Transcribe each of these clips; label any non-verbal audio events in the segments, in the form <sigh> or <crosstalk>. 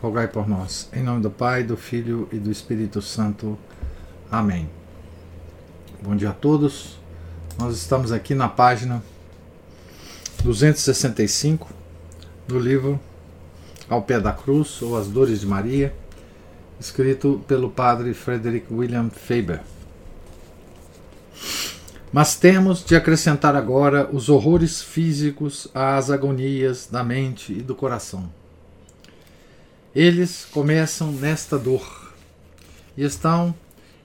rogai por nós. Em nome do Pai, do Filho e do Espírito Santo. Amém. Bom dia a todos. Nós estamos aqui na página 265 do livro Ao Pé da Cruz ou As Dores de Maria, escrito pelo padre Frederick William Faber. Mas temos de acrescentar agora os horrores físicos às agonias da mente e do coração. Eles começam nesta dor e estão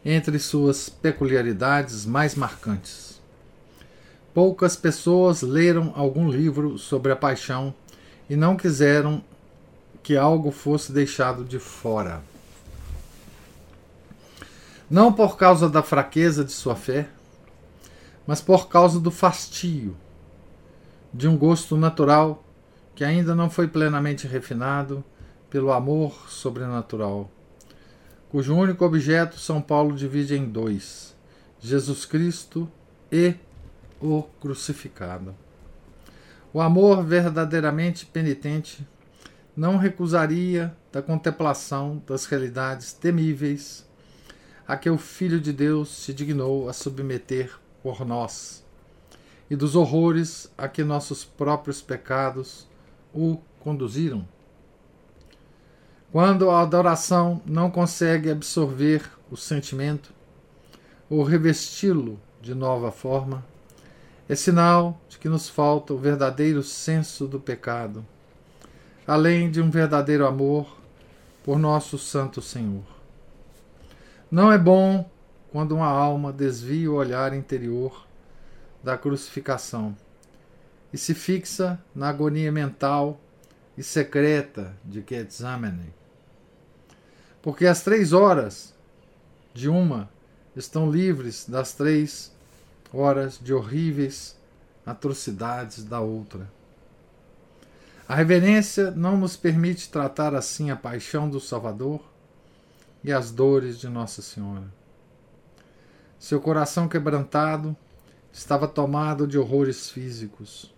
entre suas peculiaridades mais marcantes. Poucas pessoas leram algum livro sobre a paixão e não quiseram que algo fosse deixado de fora. Não por causa da fraqueza de sua fé, mas por causa do fastio, de um gosto natural que ainda não foi plenamente refinado pelo amor sobrenatural, cujo único objeto São Paulo divide em dois: Jesus Cristo e o crucificado. O amor verdadeiramente penitente não recusaria da contemplação das realidades temíveis a que o Filho de Deus se dignou a submeter por nós e dos horrores a que nossos próprios pecados o conduziram. Quando a adoração não consegue absorver o sentimento ou revesti-lo de nova forma, é sinal de que nos falta o verdadeiro senso do pecado, além de um verdadeiro amor por nosso Santo Senhor. Não é bom quando uma alma desvia o olhar interior da crucificação e se fixa na agonia mental e secreta de Getsemane porque as três horas de uma estão livres das três horas de horríveis atrocidades da outra. A reverência não nos permite tratar assim a paixão do Salvador e as dores de Nossa Senhora. Seu coração quebrantado estava tomado de horrores físicos.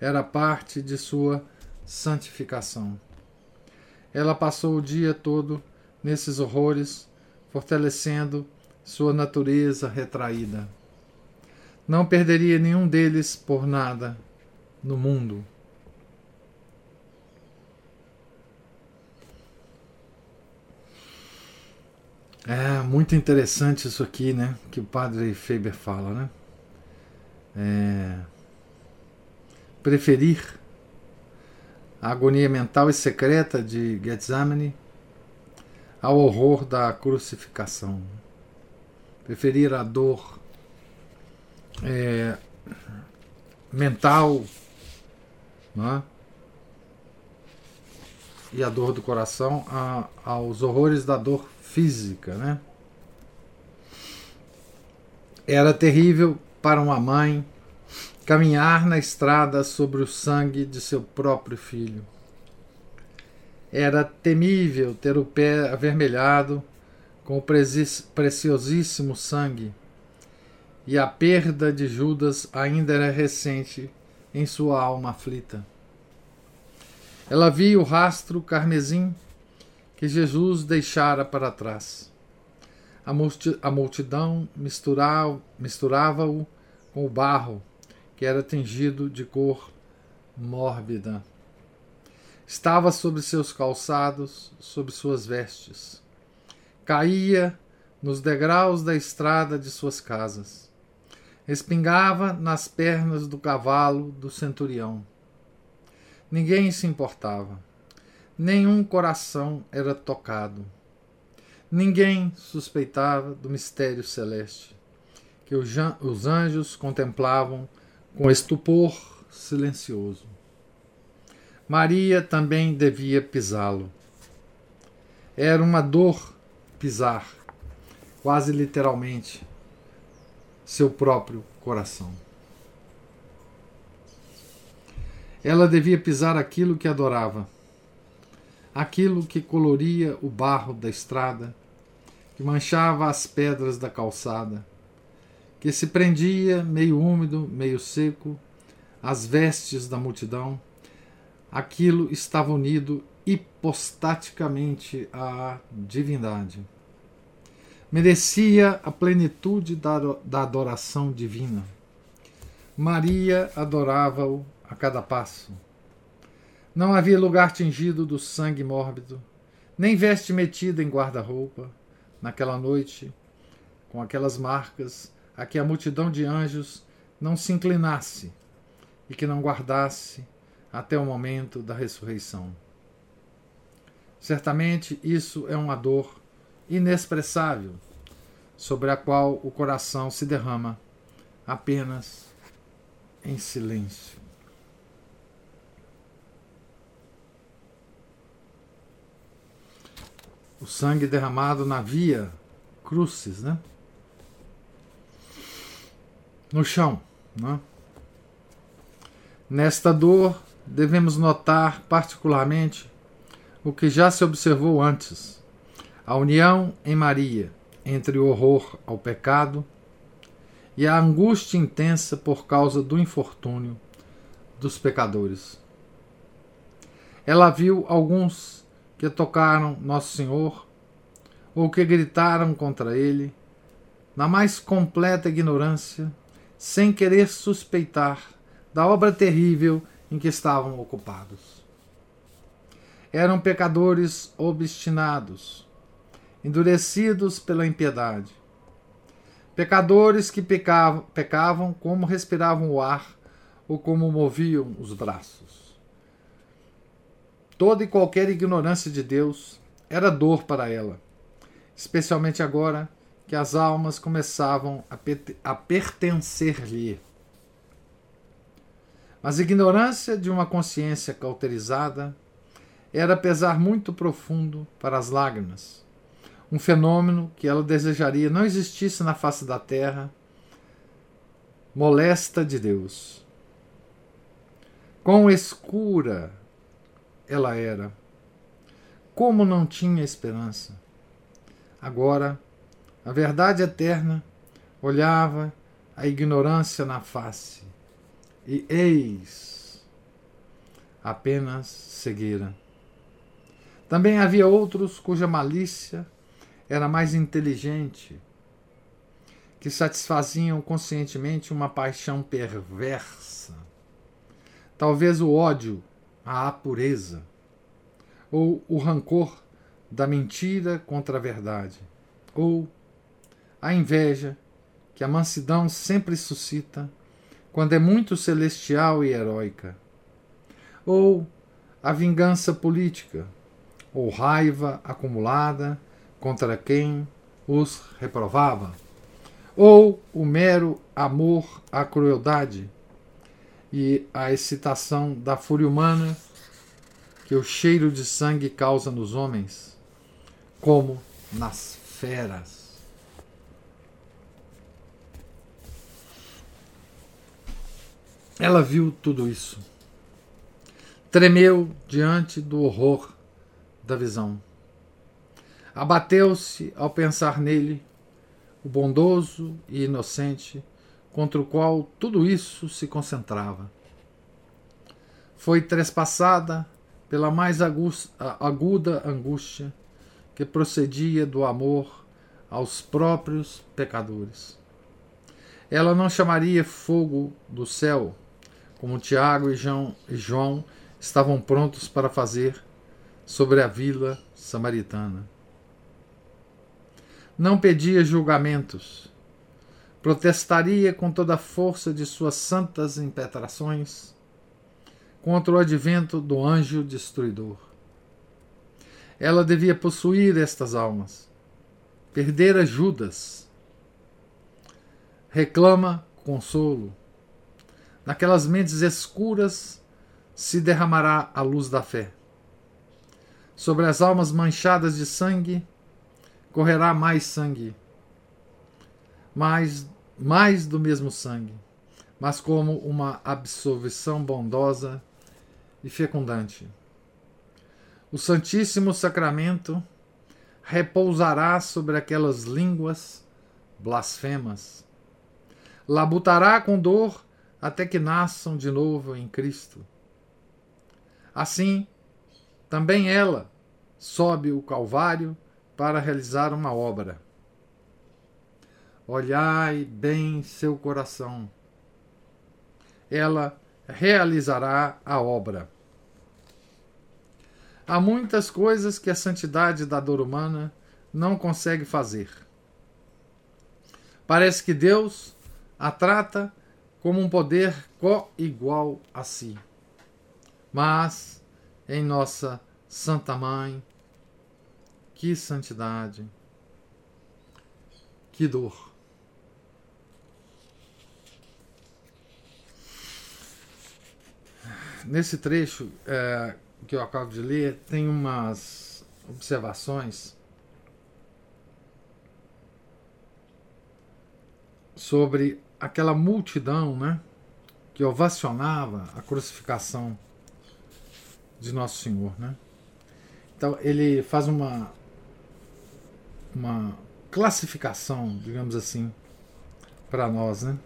Era parte de sua santificação. Ela passou o dia todo nesses horrores, fortalecendo sua natureza retraída. Não perderia nenhum deles por nada no mundo. É muito interessante isso aqui, né? Que o padre Faber fala, né? É... Preferir a agonia mental e secreta de Getsemane ao horror da crucificação. Preferir a dor é, mental é? e a dor do coração a, aos horrores da dor física. Né? Era terrível para uma mãe caminhar na estrada sobre o sangue de seu próprio filho era temível ter o pé avermelhado com o preciosíssimo sangue, e a perda de Judas ainda era recente em sua alma aflita. Ela via o rastro carmesim que Jesus deixara para trás. A multidão misturava-o com o barro, que era tingido de cor mórbida. Estava sobre seus calçados, sobre suas vestes. Caía nos degraus da estrada de suas casas. Espingava nas pernas do cavalo do centurião. Ninguém se importava. Nenhum coração era tocado. Ninguém suspeitava do mistério celeste, que os anjos contemplavam com estupor silencioso. Maria também devia pisá-lo. Era uma dor pisar, quase literalmente, seu próprio coração. Ela devia pisar aquilo que adorava, aquilo que coloria o barro da estrada, que manchava as pedras da calçada, que se prendia, meio úmido, meio seco, às vestes da multidão. Aquilo estava unido hipostaticamente à divindade. Merecia a plenitude da adoração divina. Maria adorava-o a cada passo. Não havia lugar tingido do sangue mórbido, nem veste metida em guarda-roupa, naquela noite, com aquelas marcas, a que a multidão de anjos não se inclinasse e que não guardasse até o momento da ressurreição. Certamente isso é uma dor inexpressável sobre a qual o coração se derrama apenas em silêncio. o sangue derramado na via crucis, né? No chão, né? Nesta dor, devemos notar particularmente o que já se observou antes: a união em Maria entre o horror ao pecado e a angústia intensa por causa do infortúnio dos pecadores. Ela viu alguns que tocaram Nosso Senhor ou que gritaram contra ele, na mais completa ignorância, sem querer suspeitar da obra terrível em que estavam ocupados. Eram pecadores obstinados, endurecidos pela impiedade. Pecadores que pecavam, pecavam como respiravam o ar ou como moviam os braços. Toda e qualquer ignorância de Deus era dor para ela, especialmente agora que as almas começavam a, a pertencer-lhe. Mas a ignorância de uma consciência cauterizada era pesar muito profundo para as lágrimas, um fenômeno que ela desejaria não existisse na face da terra, molesta de Deus. Quão escura ela era. Como não tinha esperança. Agora, a verdade eterna olhava a ignorância na face, e eis apenas cegueira. Também havia outros cuja malícia era mais inteligente, que satisfaziam conscientemente uma paixão perversa. Talvez o ódio a pureza, ou o rancor da mentira contra a verdade, ou a inveja que a mansidão sempre suscita quando é muito celestial e heróica, ou a vingança política, ou raiva acumulada contra quem os reprovava, ou o mero amor à crueldade e a excitação da fúria humana que o cheiro de sangue causa nos homens, como nas feras. Ela viu tudo isso. Tremeu diante do horror da visão. Abateu-se ao pensar nele, o bondoso e inocente contra o qual tudo isso se concentrava. Foi trespassada pela mais aguda angústia que procedia do amor aos próprios pecadores. Ela não chamaria fogo do céu, como Tiago e João, estavam prontos para fazer sobre a vila samaritana. Não pedia julgamentos, protestaria com toda a força de suas santas impetrações contra o advento do anjo destruidor. Ela devia possuir estas almas. Perdera Judas. Reclama consolo. Naquelas mentes escuras se derramará a luz da fé. Sobre as almas manchadas de sangue correrá mais sangue mais, mais do mesmo sangue, mas como uma absolvição bondosa e fecundante. O Santíssimo Sacramento repousará sobre aquelas línguas blasfemas. Labutará com dor até que nasçam de novo em Cristo. Assim, também ela sobe o Calvário para realizar uma obra. Olhai bem seu coração. Ela realizará a obra. Há muitas coisas que a santidade da dor humana não consegue fazer. Parece que Deus a trata como um poder co-igual a si. Mas, em nossa Santa Mãe, que santidade, que dor. Nesse trecho é, que eu acabo de ler, tem umas observações sobre aquela multidão né, que ovacionava a crucificação de Nosso Senhor. Né? Então ele faz uma, uma classificação, digamos assim, para nós. Né?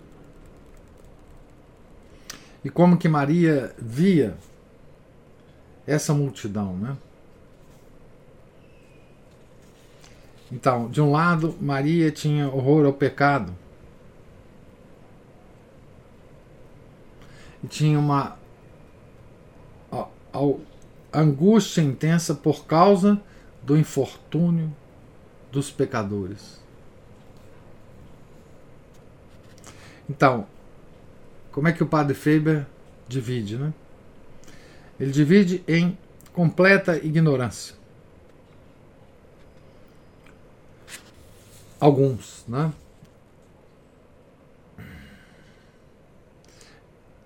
E como que Maria via essa multidão, né? Então, de um lado, Maria tinha horror ao pecado. E tinha uma angústia intensa por causa do infortúnio dos pecadores. Então, como é que o padre Faber divide, né? Ele divide em completa ignorância. Alguns, né?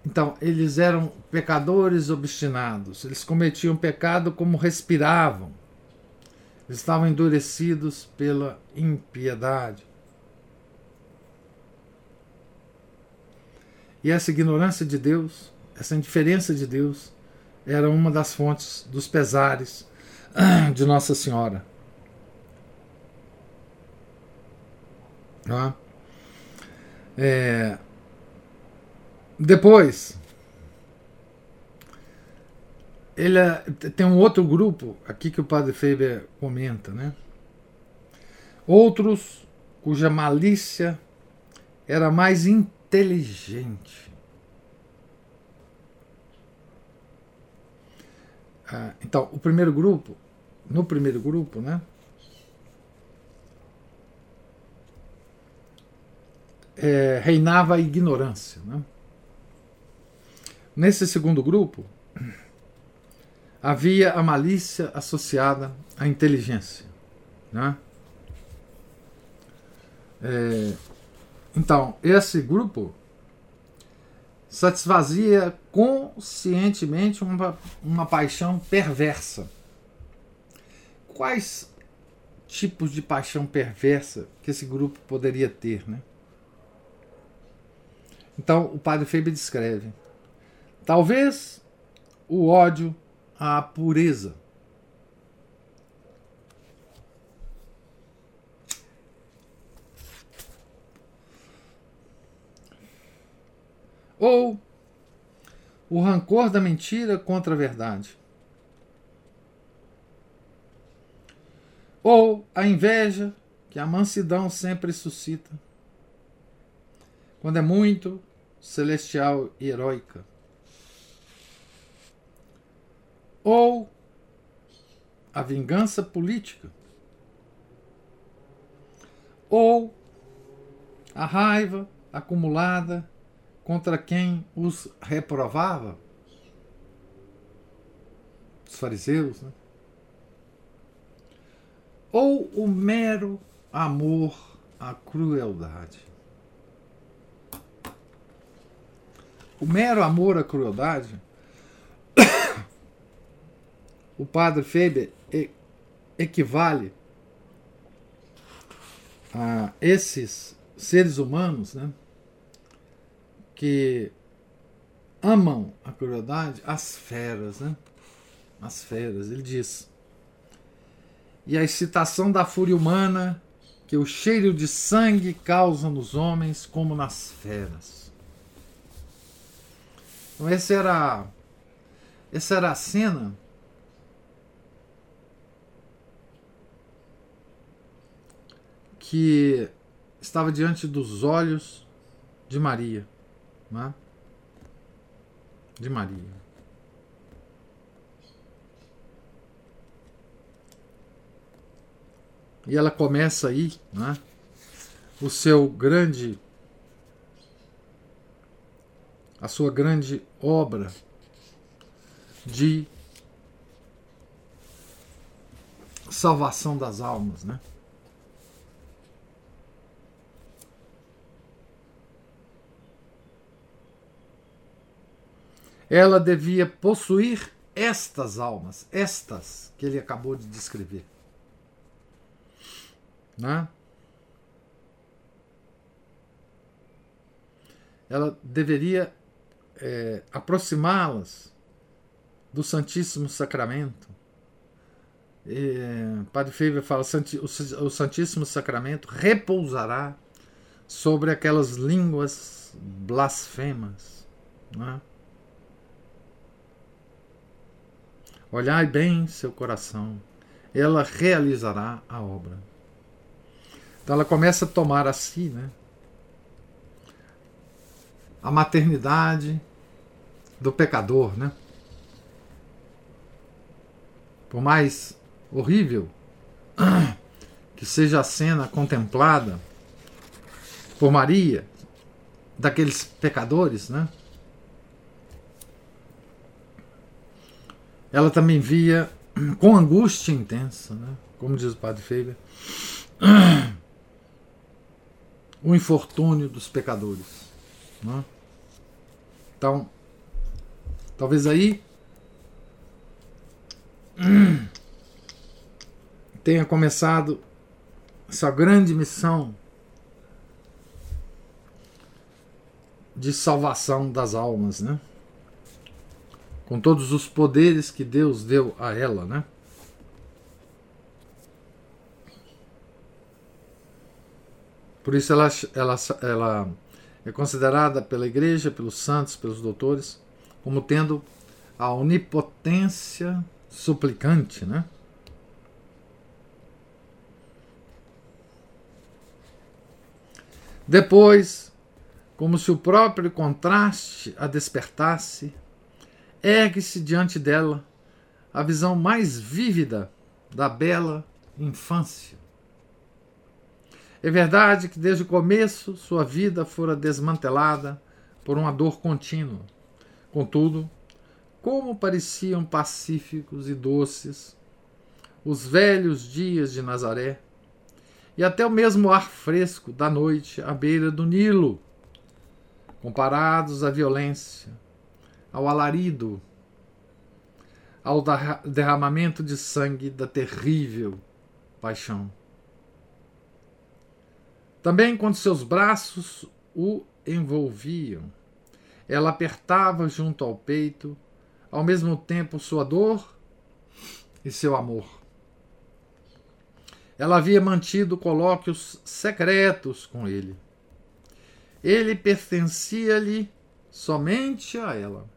Então, eles eram pecadores obstinados, eles cometiam pecado como respiravam, eles estavam endurecidos pela impiedade. E essa ignorância de Deus, essa indiferença de Deus, era uma das fontes dos pesares <clears throat> de Nossa Senhora. É, depois, ele é, tem um outro grupo aqui que o padre Faber comenta, né? Outros cuja malícia era mais inteligente. Ah, então, o primeiro grupo, no primeiro grupo, né? É, reinava a ignorância, né? Nesse segundo grupo, havia a malícia associada à inteligência. Né? É, então, esse grupo satisfazia conscientemente uma, uma paixão perversa. Quais tipos de paixão perversa que esse grupo poderia ter? Né? Então, o padre Feber descreve Talvez o ódio à pureza. Ou o rancor da mentira contra a verdade. Ou a inveja que a mansidão sempre suscita. Quando é muito celestial e heróica. Ou a vingança política, ou a raiva acumulada contra quem os reprovava, os fariseus, né? ou o mero amor à crueldade. O mero amor à crueldade o padre Faber equivale a esses seres humanos, né, que amam a crueldade, as feras, né? As feras, ele diz. E a excitação da fúria humana que o cheiro de sangue causa nos homens como nas feras. Então essa era essa era a cena que estava diante dos olhos de Maria, né? de Maria. E ela começa aí, né? o seu grande a sua grande obra de salvação das almas, né? Ela devia possuir estas almas, estas que ele acabou de descrever. Né? Ela deveria é, aproximá-las do Santíssimo Sacramento. É, Padre Feber fala: o Santíssimo Sacramento repousará sobre aquelas línguas blasfemas. Né? Olhai bem seu coração, ela realizará a obra. Então ela começa a tomar a si, né? A maternidade do pecador, né? Por mais horrível <coughs> que seja a cena contemplada por Maria, daqueles pecadores, né? Ela também via com angústia intensa, né? como diz o padre Feber, <clears throat> o infortúnio dos pecadores. Né? Então, talvez aí <clears throat> tenha começado essa grande missão de salvação das almas, né? Com todos os poderes que Deus deu a ela, né? Por isso ela, ela, ela é considerada pela igreja, pelos santos, pelos doutores, como tendo a onipotência suplicante, né? Depois, como se o próprio contraste a despertasse, ergue-se diante dela a visão mais vívida da bela infância. É verdade que desde o começo sua vida fora desmantelada por uma dor contínua. Contudo, como pareciam pacíficos e doces os velhos dias de Nazaré, e até o mesmo ar fresco da noite à beira do Nilo, comparados à violência, ao alarido, ao derramamento de sangue da terrível paixão. Também quando seus braços o envolviam, ela apertava junto ao peito, ao mesmo tempo sua dor e seu amor. Ela havia mantido colóquios secretos com ele. Ele pertencia-lhe somente a ela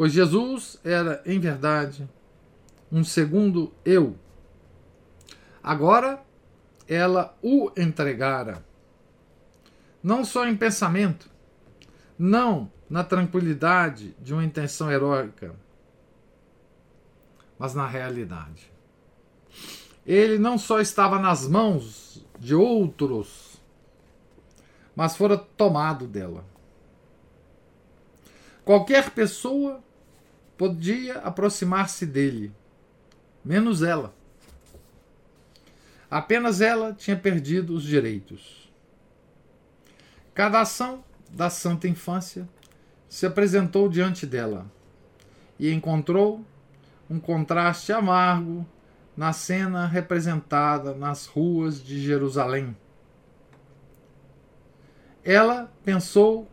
pois Jesus era, em verdade, um segundo eu. Agora ela o entregara, não só em pensamento, não na tranquilidade de uma intenção heróica, mas na realidade. Ele não só estava nas mãos de outros, mas fora tomado dela. Qualquer pessoa podia aproximar-se dele, menos ela. Apenas ela tinha perdido os direitos. Cada ação da santa infância se apresentou diante dela e encontrou um contraste amargo na cena representada nas ruas de Jerusalém. Ela pensou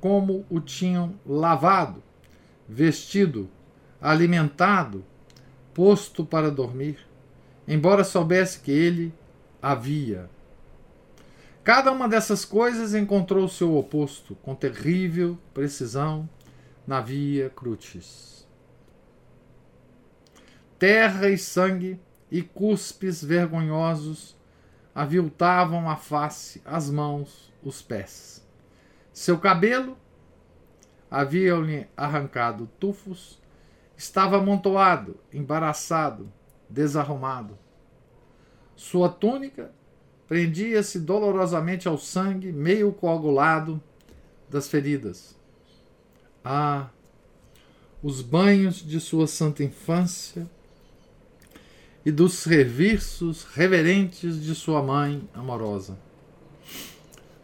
como o tinham lavado, vestido, alimentado, posto para dormir, embora soubesse que ele havia. Cada uma dessas coisas encontrou seu oposto, com terrível precisão, na via crucis. Terra e sangue e cuspes vergonhosos aviltavam a face, as mãos, os pés. Seu cabelo haviam-lhe arrancado tufos, estava amontoado, embaraçado, desarrumado. Sua túnica prendia-se dolorosamente ao sangue, meio coagulado das feridas. Ah, os banhos de sua santa infância e dos serviços reverentes de sua mãe amorosa.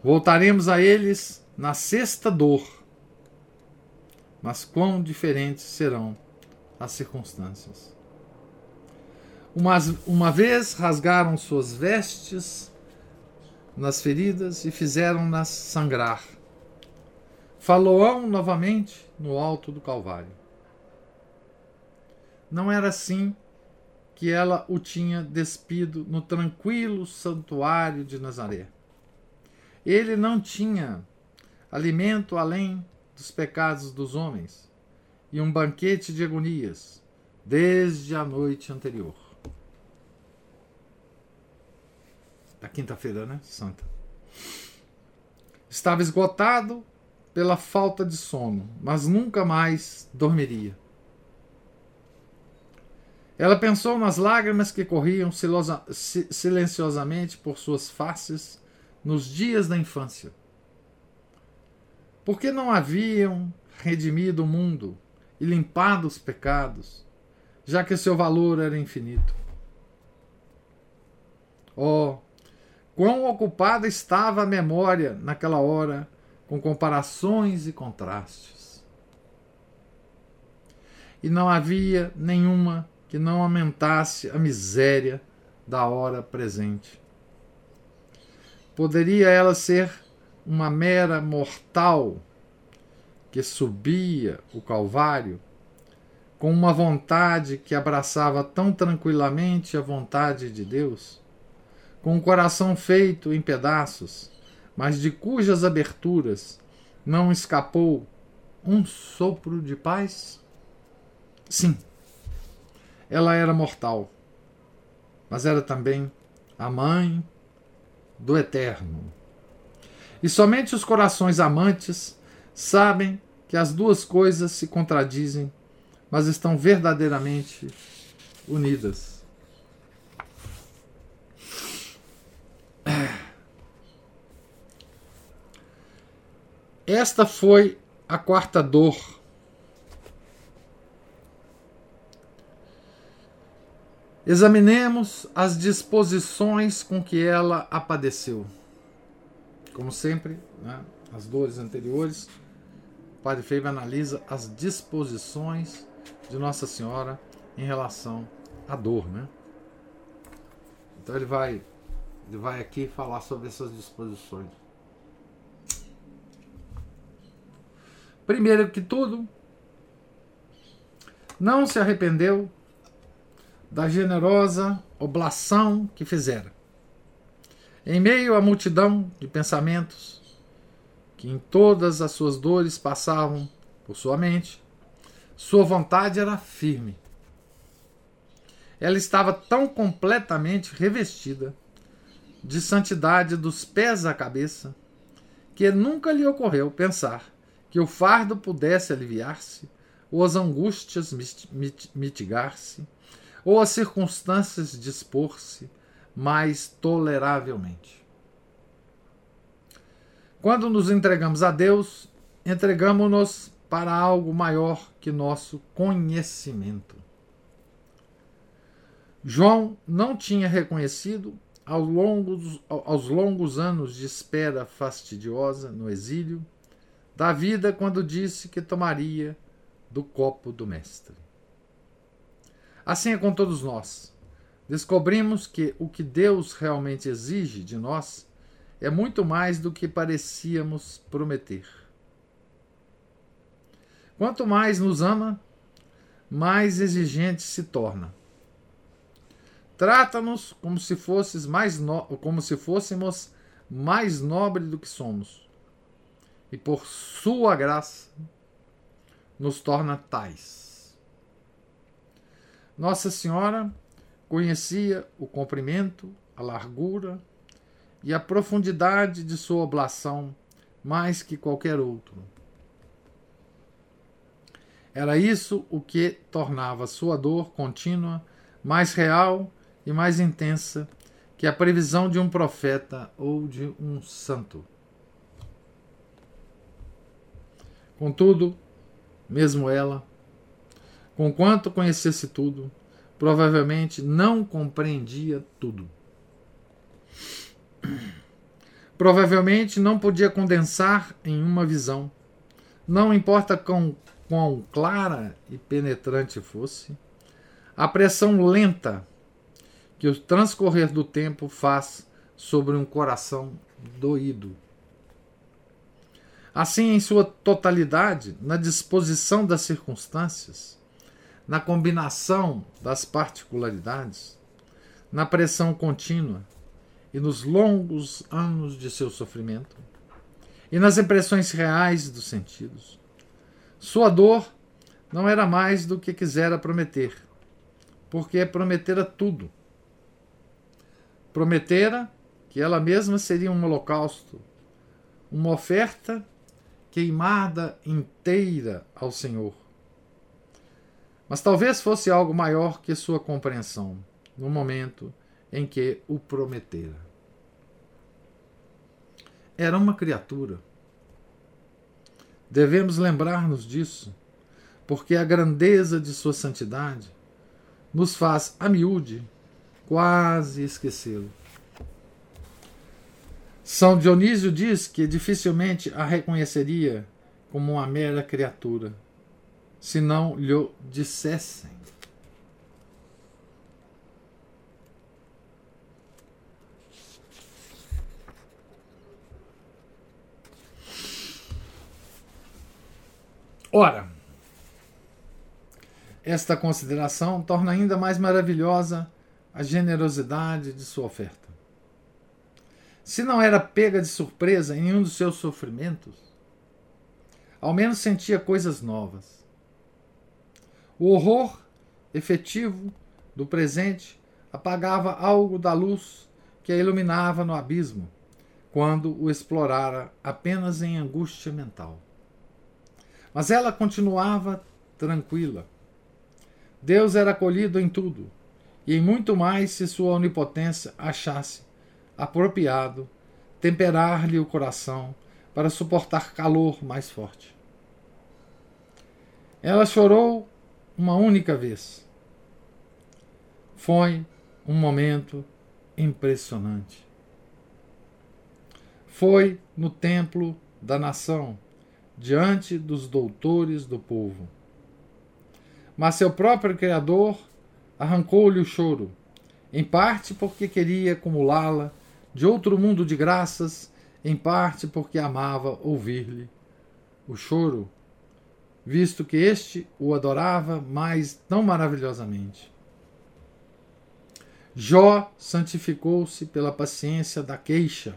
Voltaremos a eles na sexta dor, mas quão diferentes serão as circunstâncias. Uma, uma vez rasgaram suas vestes nas feridas e fizeram-nas sangrar. Faloão novamente no alto do Calvário. Não era assim que ela o tinha despido no tranquilo santuário de Nazaré. Ele não tinha alimento além dos pecados dos homens e um banquete de agonias desde a noite anterior. Da quinta-feira, né? Santa. Estava esgotado pela falta de sono, mas nunca mais dormiria. Ela pensou nas lágrimas que corriam silenciosamente por suas faces nos dias da infância. Por que não haviam redimido o mundo e limpado os pecados, já que seu valor era infinito? Oh, quão ocupada estava a memória naquela hora com comparações e contrastes. E não havia nenhuma que não aumentasse a miséria da hora presente. Poderia ela ser uma mera mortal que subia o Calvário com uma vontade que abraçava tão tranquilamente a vontade de Deus, com um coração feito em pedaços, mas de cujas aberturas não escapou um sopro de paz? Sim ela era mortal, mas era também a mãe do Eterno. E somente os corações amantes sabem que as duas coisas se contradizem, mas estão verdadeiramente unidas. Esta foi a quarta dor Examinemos as disposições com que ela a padeceu. Como sempre, né, as dores anteriores, o Padre Feio analisa as disposições de Nossa Senhora em relação à dor. Né? Então ele vai, ele vai aqui falar sobre essas disposições. Primeiro que tudo, não se arrependeu da generosa oblação que fizera. Em meio à multidão de pensamentos que em todas as suas dores passavam por sua mente, sua vontade era firme. Ela estava tão completamente revestida de santidade dos pés à cabeça que nunca lhe ocorreu pensar que o fardo pudesse aliviar-se ou as angústias mitigar-se ou as circunstâncias dispor-se mais toleravelmente. Quando nos entregamos a Deus, entregamos-nos para algo maior que nosso conhecimento. João não tinha reconhecido ao longo dos, aos longos anos de espera fastidiosa no exílio da vida quando disse que tomaria do copo do Mestre. Assim é com todos nós. Descobrimos que o que Deus realmente exige de nós é muito mais do que parecíamos prometer. Quanto mais nos ama, mais exigente se torna. Trata-nos como se fosses mais no... como se fôssemos mais nobre do que somos. E por sua graça nos torna tais. Nossa Senhora conhecia o comprimento, a largura e a profundidade de sua oblação mais que qualquer outro. Era isso o que tornava sua dor contínua mais real e mais intensa que a previsão de um profeta ou de um santo. Contudo, mesmo ela, conquanto conhecesse tudo, provavelmente não compreendia tudo. Provavelmente não podia condensar em uma visão, não importa quão, quão clara e penetrante fosse, a pressão lenta que o transcorrer do tempo faz sobre um coração doído. Assim, em sua totalidade, na disposição das circunstâncias, na combinação das particularidades, na pressão contínua e nos longos anos de seu sofrimento, e nas impressões reais dos sentidos, sua dor não era mais do que quisera prometer, porque prometera tudo prometera que ela mesma seria um holocausto, uma oferta queimada inteira ao Senhor. Mas talvez fosse algo maior que sua compreensão no momento em que o prometera. Era uma criatura. Devemos lembrar-nos disso, porque a grandeza de sua santidade nos faz a miúde quase esquecê-lo. São Dionísio diz que dificilmente a reconheceria como uma mera criatura, se não lhe dissessem. Ora, esta consideração torna ainda mais maravilhosa a generosidade de sua oferta. Se não era pega de surpresa em nenhum dos seus sofrimentos, ao menos sentia coisas novas. O horror efetivo do presente apagava algo da luz que a iluminava no abismo, quando o explorara apenas em angústia mental. Mas ela continuava tranquila. Deus era acolhido em tudo, e em muito mais se sua onipotência achasse apropriado temperar-lhe o coração para suportar calor mais forte. Ela chorou uma única vez. Foi um momento impressionante. Foi no templo da nação, diante dos doutores do povo. Mas seu próprio Criador arrancou-lhe o choro, em parte porque queria acumulá-la de outro mundo de graças, em parte porque amava ouvir-lhe o choro, visto que este o adorava mais tão maravilhosamente. Jó santificou-se pela paciência da queixa.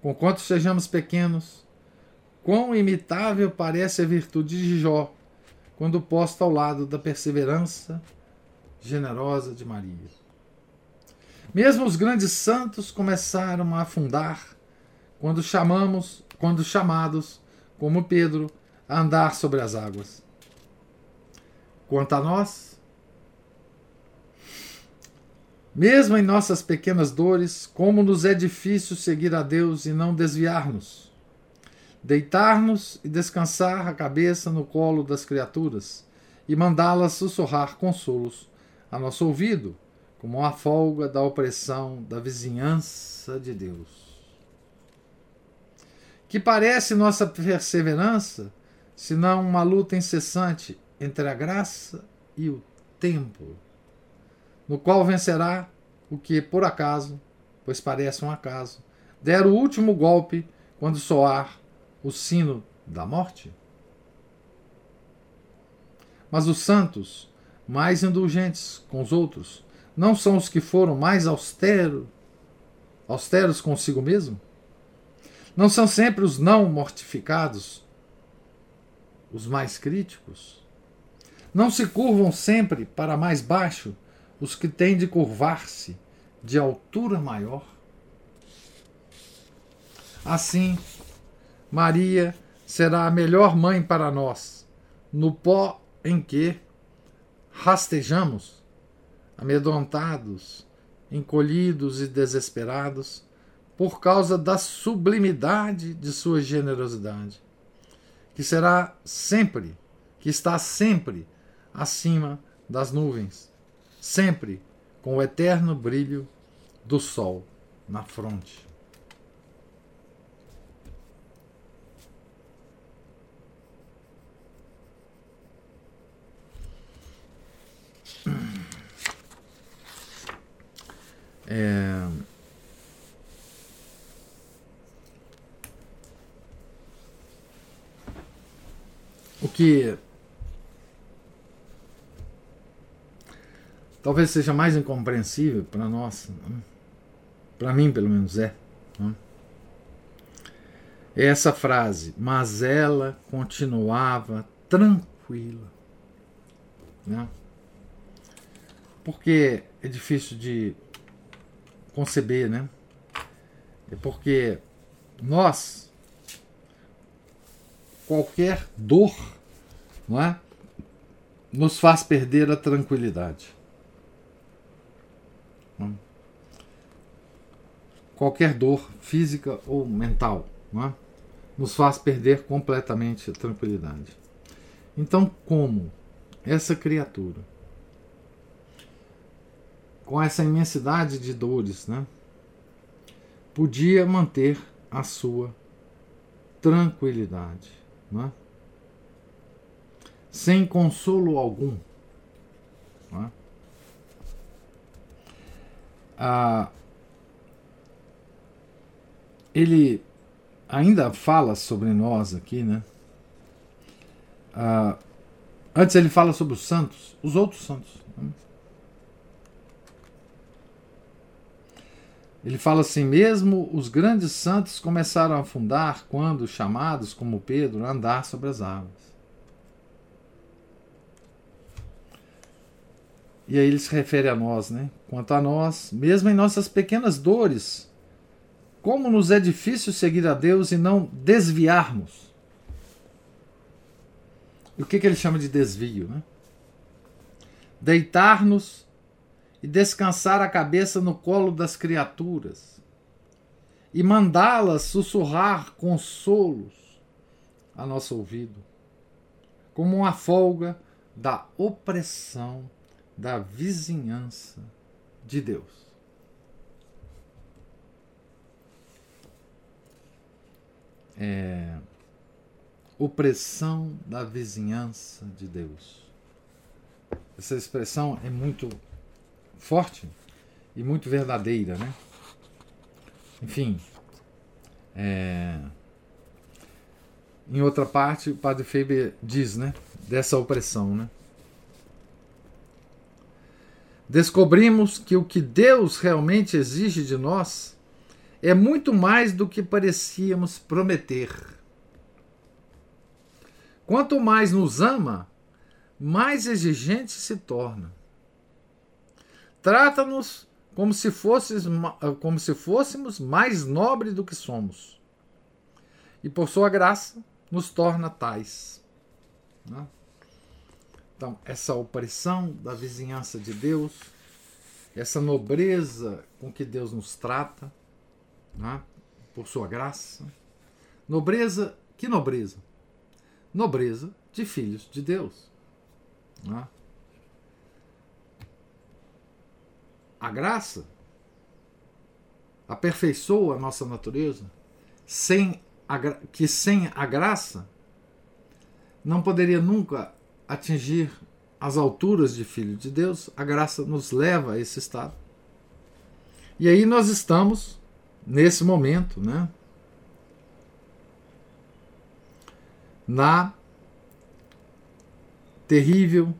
Conquanto sejamos pequenos, quão imitável parece a virtude de Jó, quando posta ao lado da perseverança generosa de Maria. Mesmo os grandes santos começaram a afundar quando chamamos, quando chamados, como Pedro, andar sobre as águas. Quanto a nós, mesmo em nossas pequenas dores, como nos é difícil seguir a Deus e não desviar-nos, deitar-nos e descansar a cabeça no colo das criaturas e mandá-las sussurrar consolos a nosso ouvido, como a folga da opressão da vizinhança de Deus. Que parece nossa perseverança, senão uma luta incessante entre a graça e o tempo, no qual vencerá o que, por acaso, pois parece um acaso, der o último golpe quando soar o sino da morte? Mas os santos, mais indulgentes com os outros, não são os que foram mais austeros, austeros consigo mesmo? Não são sempre os não mortificados os mais críticos? Não se curvam sempre para mais baixo os que têm de curvar-se de altura maior? Assim, Maria será a melhor mãe para nós, no pó em que rastejamos, amedrontados, encolhidos e desesperados, por causa da sublimidade de sua generosidade, que será sempre, que está sempre acima das nuvens, sempre com o eterno brilho do sol na fronte. <clears throat> É... O que talvez seja mais incompreensível para nós, né? para mim pelo menos é, né? é essa frase, mas ela continuava tranquila. Né? Porque é difícil de conceber, né? É porque nós, qualquer dor, não é? Nos faz perder a tranquilidade. Qualquer dor física ou mental, não é? Nos faz perder completamente a tranquilidade. Então, como essa criatura com essa imensidade de dores, né, podia manter a sua tranquilidade, né, sem consolo algum. Né. Ah, ele ainda fala sobre nós aqui, né? Ah, antes ele fala sobre os santos, os outros santos. Né? Ele fala assim: mesmo os grandes santos começaram a afundar quando chamados, como Pedro, a andar sobre as águas. E aí ele se refere a nós, né? Quanto a nós, mesmo em nossas pequenas dores, como nos é difícil seguir a Deus e não desviarmos. E o que, que ele chama de desvio? Né? Deitar-nos e descansar a cabeça no colo das criaturas e mandá-las sussurrar consolos a nosso ouvido, como uma folga da opressão da vizinhança de Deus. É, opressão da vizinhança de Deus. Essa expressão é muito forte e muito verdadeira, né? Enfim, é... em outra parte, o padre Faber diz, né? Dessa opressão, né? Descobrimos que o que Deus realmente exige de nós é muito mais do que parecíamos prometer. Quanto mais nos ama, mais exigente se torna. Trata-nos como se, como se fôssemos mais nobres do que somos. E por sua graça nos torna tais. Né? Então, essa opressão da vizinhança de Deus, essa nobreza com que Deus nos trata, né? por sua graça. Nobreza, que nobreza? Nobreza de filhos de Deus. Né? a graça aperfeiçoa a nossa natureza, sem a, que sem a graça não poderia nunca atingir as alturas de filho de Deus, a graça nos leva a esse estado. E aí nós estamos nesse momento, né? Na terrível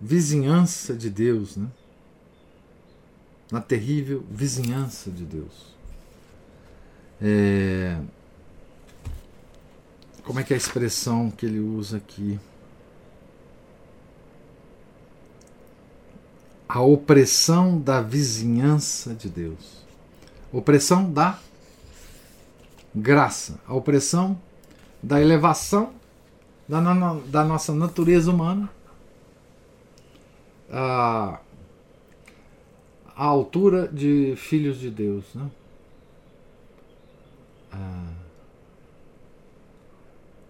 vizinhança de Deus, né? Na terrível vizinhança de Deus. É... Como é que é a expressão que ele usa aqui? A opressão da vizinhança de Deus. Opressão da graça. A opressão da elevação da, da nossa natureza humana a, a altura de filhos de Deus. Né?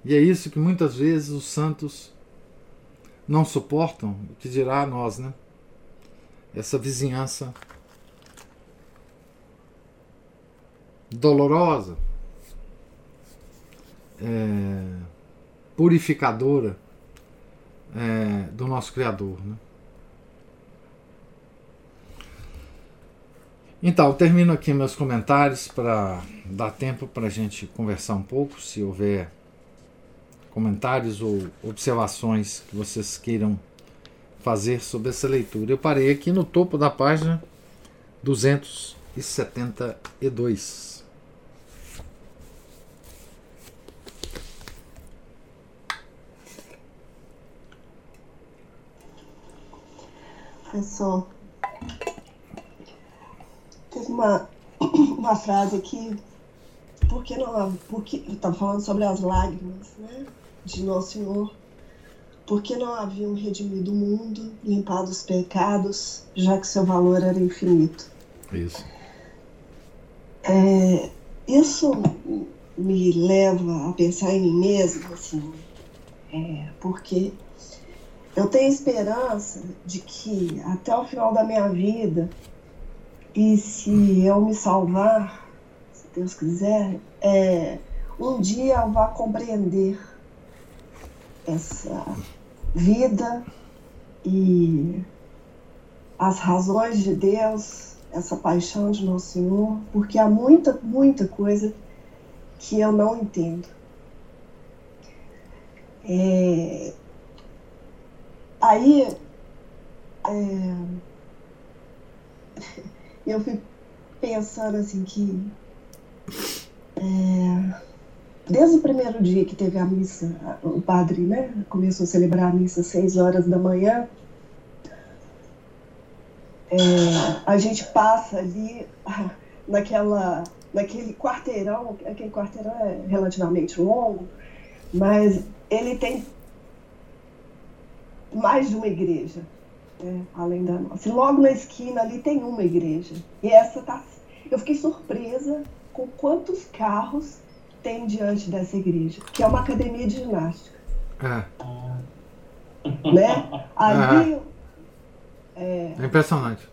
E é isso que muitas vezes os santos não suportam, que dirá a nós, né? Essa vizinhança dolorosa, é, purificadora é, do nosso Criador. Né? Então, termino aqui meus comentários para dar tempo para a gente conversar um pouco, se houver comentários ou observações que vocês queiram fazer sobre essa leitura. Eu parei aqui no topo da página 272. Professor, Teve uma, <coughs> uma frase aqui, porque não, porque estava falando sobre as lágrimas, né, de Nosso Senhor. Porque não haviam redimido o mundo, limpado os pecados, já que seu valor era infinito. Isso. É, isso me leva a pensar em mim mesmo, assim, é, porque eu tenho esperança de que até o final da minha vida e se eu me salvar, se Deus quiser, é, um dia eu vá compreender essa vida e as razões de Deus, essa paixão de Nosso Senhor, porque há muita, muita coisa que eu não entendo. É, aí, é, <laughs> eu fui pensando assim que é, desde o primeiro dia que teve a missa, o padre né, começou a celebrar a missa às seis horas da manhã, é, a gente passa ali <laughs> naquela, naquele quarteirão, aquele quarteirão é relativamente longo, mas ele tem mais de uma igreja né, além da nossa. Logo na esquina ali tem uma igreja. E essa tá. Eu fiquei surpresa com quantos carros tem diante dessa igreja, que é uma academia de ginástica. É. Né? Ali. É, é impressionante.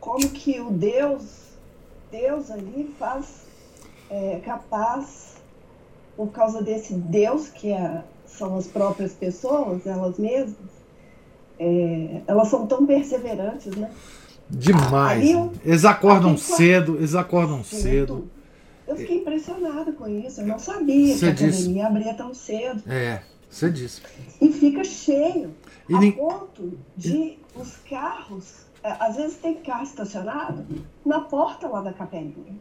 Como que o Deus, Deus ali faz é, capaz, por causa desse Deus que é, são as próprias pessoas, elas mesmas, é, elas são tão perseverantes, né? Demais. Eu, eles acordam cedo, eles acordam cedo. cedo. Eu fiquei impressionada com isso. Eu não sabia que a academia abria tão cedo. É, você disse. E fica cheio. E a nem... ponto de e... os carros. É, às vezes tem carro estacionado na porta lá da capelinha.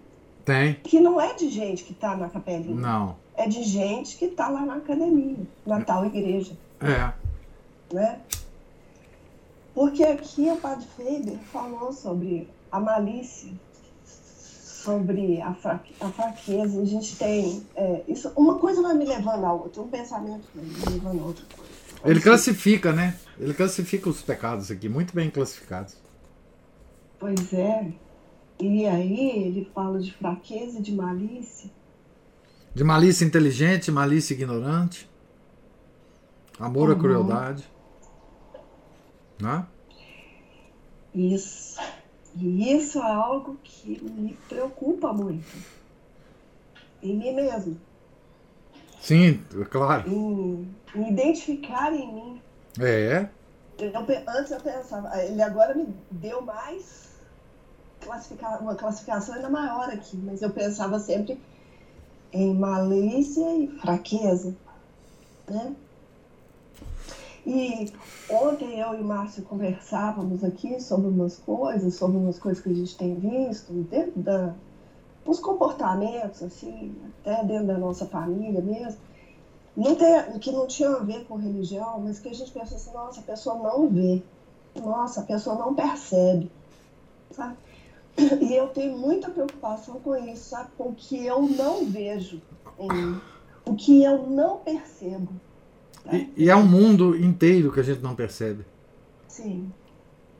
Tem. Que não é de gente que está na capelinha. Não. É de gente que está lá na academia, na tal igreja. É. Né? Porque aqui o Padre Faber falou sobre a malícia, sobre a, fraque, a fraqueza. A gente tem. É, isso, uma coisa vai me levando a outra, um pensamento vai me levando a outra coisa. Ele classifica, né? Ele classifica os pecados aqui, muito bem classificados. Pois é. E aí ele fala de fraqueza e de malícia. De malícia inteligente, malícia ignorante. Amor uhum. à crueldade. Né? Isso. E isso é algo que me preocupa muito. Em mim mesmo. Sim, claro. Em, em identificar em mim. É. Eu, antes eu pensava, ele agora me deu mais classificar, uma classificação ainda maior aqui, mas eu pensava sempre em malícia e fraqueza, né? E ontem eu e Márcio conversávamos aqui sobre umas coisas, sobre umas coisas que a gente tem visto dentro da, dos comportamentos, assim, até dentro da nossa família mesmo, não tem, que não tinha a ver com religião, mas que a gente pensa assim, nossa, a pessoa não vê, nossa, a pessoa não percebe, sabe? E eu tenho muita preocupação com isso, sabe? Com o que eu não vejo, o que eu não percebo. Né? E, e, é um mundo inteiro que a gente não percebe. Sim.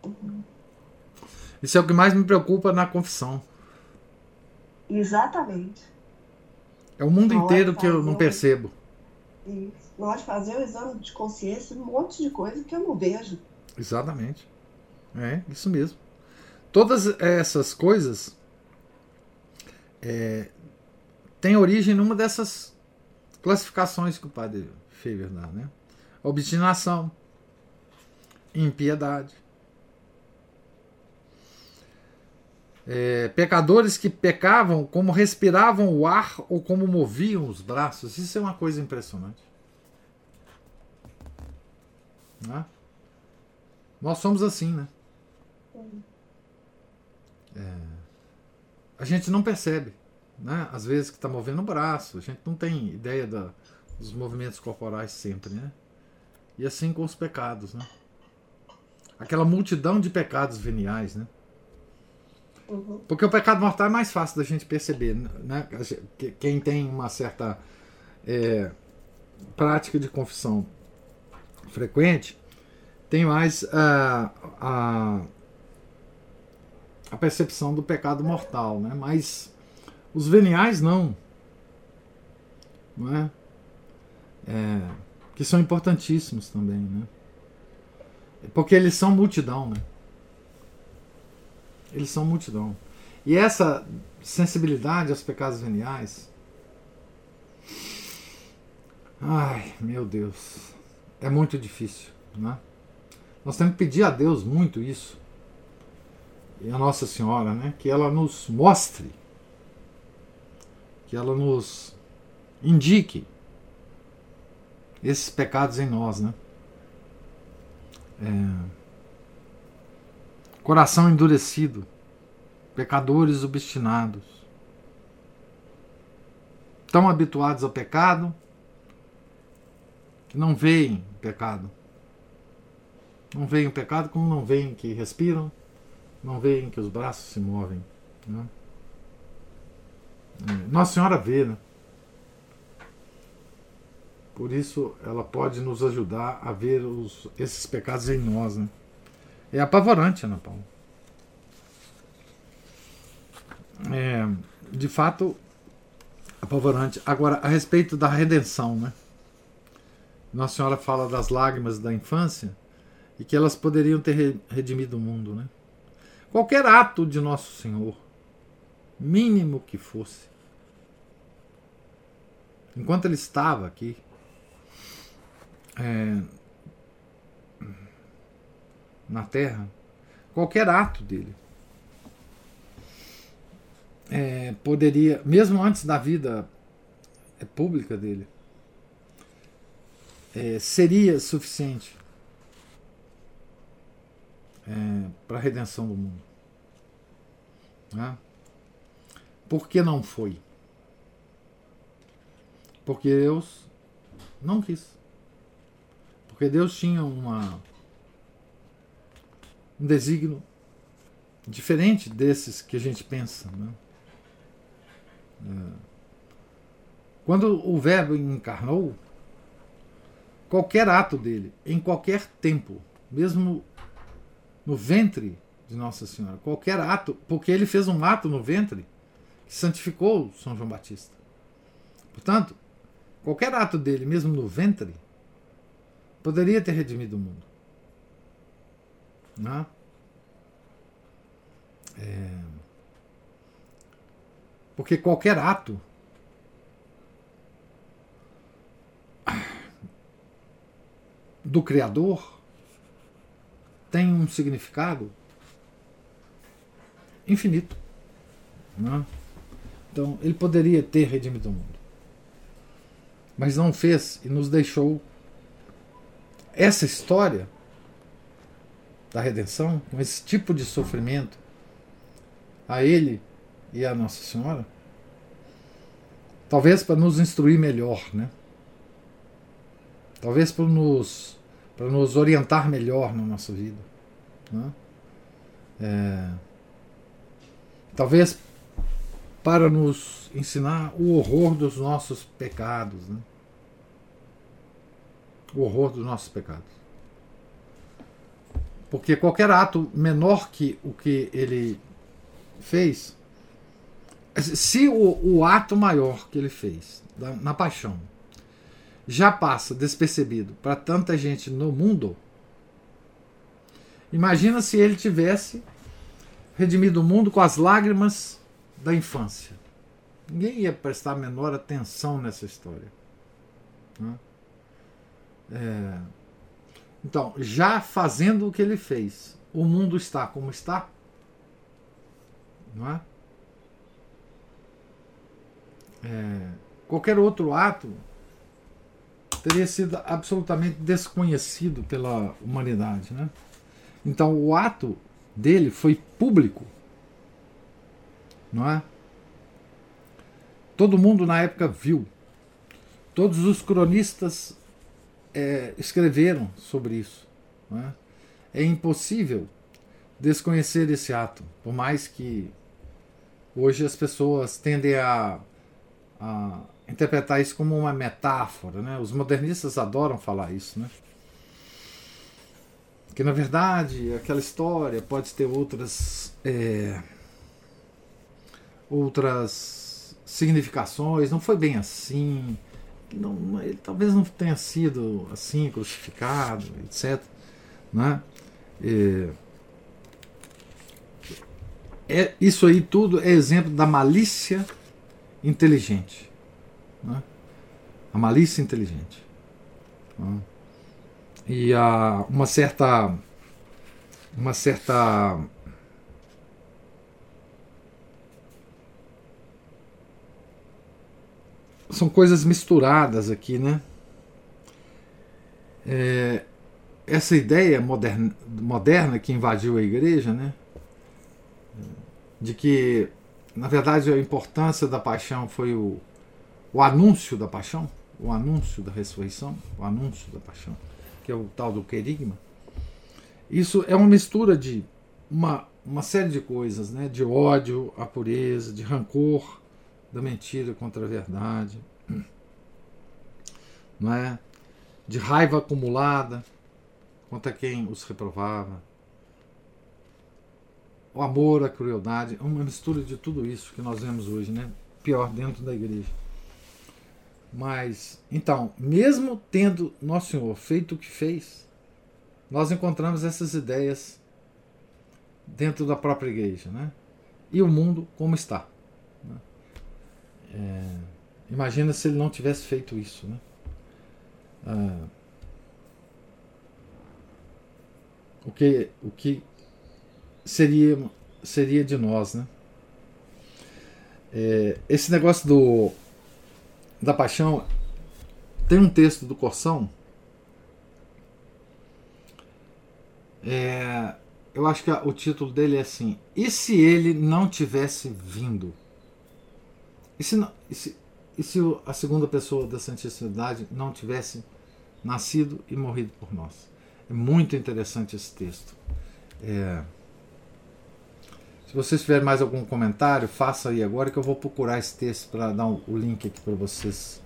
Uhum. Isso é o que mais me preocupa na confissão. Exatamente. É o mundo inteiro que eu não percebo. Isso. De fazer o exame de consciência, um monte de coisa que eu não vejo. Exatamente. É, isso mesmo. Todas essas coisas é, têm origem numa dessas classificações que o padre Dá, né? Obstinação, impiedade, é, pecadores que pecavam como respiravam o ar ou como moviam os braços. Isso é uma coisa impressionante. Né? Nós somos assim, né? É, a gente não percebe, né? Às vezes que está movendo o braço, a gente não tem ideia da, dos movimentos corporais sempre, né? E assim com os pecados, né? Aquela multidão de pecados veniais, né? Uhum. Porque o pecado mortal é mais fácil da gente perceber, né? Quem tem uma certa é, prática de confissão frequente tem mais a, a a percepção do pecado mortal, né? Mas os veniais não, não é? É? Que são importantíssimos também, né? Porque eles são multidão, né? Eles são multidão. E essa sensibilidade aos pecados veniais, ai, meu Deus, é muito difícil, né? Nós temos que pedir a Deus muito isso e a Nossa Senhora, né? Que ela nos mostre, que ela nos indique esses pecados em nós, né? É, coração endurecido, pecadores obstinados, tão habituados ao pecado que não veem pecado. Não veem o pecado como não veem que respiram, não veem que os braços se movem. Né? É, Nossa Senhora vê, né? Por isso ela pode nos ajudar a ver os, esses pecados em nós. Né? É apavorante, Ana Paula. É, de fato, apavorante. Agora, a respeito da redenção, né? Nossa Senhora fala das lágrimas da infância e que elas poderiam ter redimido o mundo, né? Qualquer ato de Nosso Senhor, mínimo que fosse, enquanto ele estava aqui, é, na terra, qualquer ato dele é, poderia, mesmo antes da vida é, pública dele, é, seria suficiente é, para a redenção do mundo. Né? Por que não foi? Porque Deus não quis. Porque Deus tinha uma, um desígnio diferente desses que a gente pensa. Né? É. Quando o Verbo encarnou, qualquer ato dele, em qualquer tempo, mesmo no ventre de Nossa Senhora. Qualquer ato, porque ele fez um ato no ventre que santificou São João Batista. Portanto, qualquer ato dele, mesmo no ventre, poderia ter redimido o mundo. Não? É? é... Porque qualquer ato do Criador tem um significado infinito. Né? Então, ele poderia ter redimido o mundo. Mas não fez e nos deixou essa história da redenção, com esse tipo de sofrimento, a Ele e a Nossa Senhora, talvez para nos instruir melhor, né? Talvez para nos, para nos orientar melhor na nossa vida. Né? É, talvez para nos ensinar o horror dos nossos pecados. Né? O horror dos nossos pecados. Porque qualquer ato menor que o que ele fez, se o, o ato maior que ele fez na, na paixão já passa despercebido para tanta gente no mundo, imagina se ele tivesse redimido o mundo com as lágrimas da infância. Ninguém ia prestar a menor atenção nessa história. Né? É, então, já fazendo o que ele fez, o mundo está como está? Não é? é qualquer outro ato teria sido absolutamente desconhecido pela humanidade. Né? Então, o ato dele foi público. Não é? Todo mundo na época viu. Todos os cronistas é, escreveram sobre isso. É? é impossível desconhecer esse ato, por mais que hoje as pessoas tendem a, a interpretar isso como uma metáfora. Né? Os modernistas adoram falar isso. Né? Que na verdade aquela história pode ter outras. É, outras significações, não foi bem assim não, ele talvez não tenha sido assim, crucificado, etc. Né? É, é, isso aí tudo é exemplo da malícia inteligente. Né? A malícia inteligente. Né? E a, uma certa. Uma certa são coisas misturadas aqui, né? É, essa ideia moderna, moderna que invadiu a igreja, né? De que, na verdade, a importância da paixão foi o, o anúncio da paixão, o anúncio da ressurreição, o anúncio da paixão, que é o tal do querigma. Isso é uma mistura de uma, uma série de coisas, né? De ódio à pureza, de rancor, da mentira contra a verdade, não é? de raiva acumulada contra quem os reprovava, o amor, a crueldade, uma mistura de tudo isso que nós vemos hoje, né? pior dentro da igreja. Mas, então, mesmo tendo Nosso Senhor feito o que fez, nós encontramos essas ideias dentro da própria igreja, né? E o mundo como está. É, imagina se ele não tivesse feito isso, né? Ah, o que o que seria seria de nós, né? É, esse negócio do da paixão tem um texto do Corsão. É, eu acho que o título dele é assim: E se ele não tivesse vindo? E se, não, e se, e se a segunda pessoa da Santíssima Trindade não tivesse nascido e morrido por nós? É muito interessante esse texto. É... Se vocês tiverem mais algum comentário, faça aí agora que eu vou procurar esse texto para dar um, o link aqui para vocês.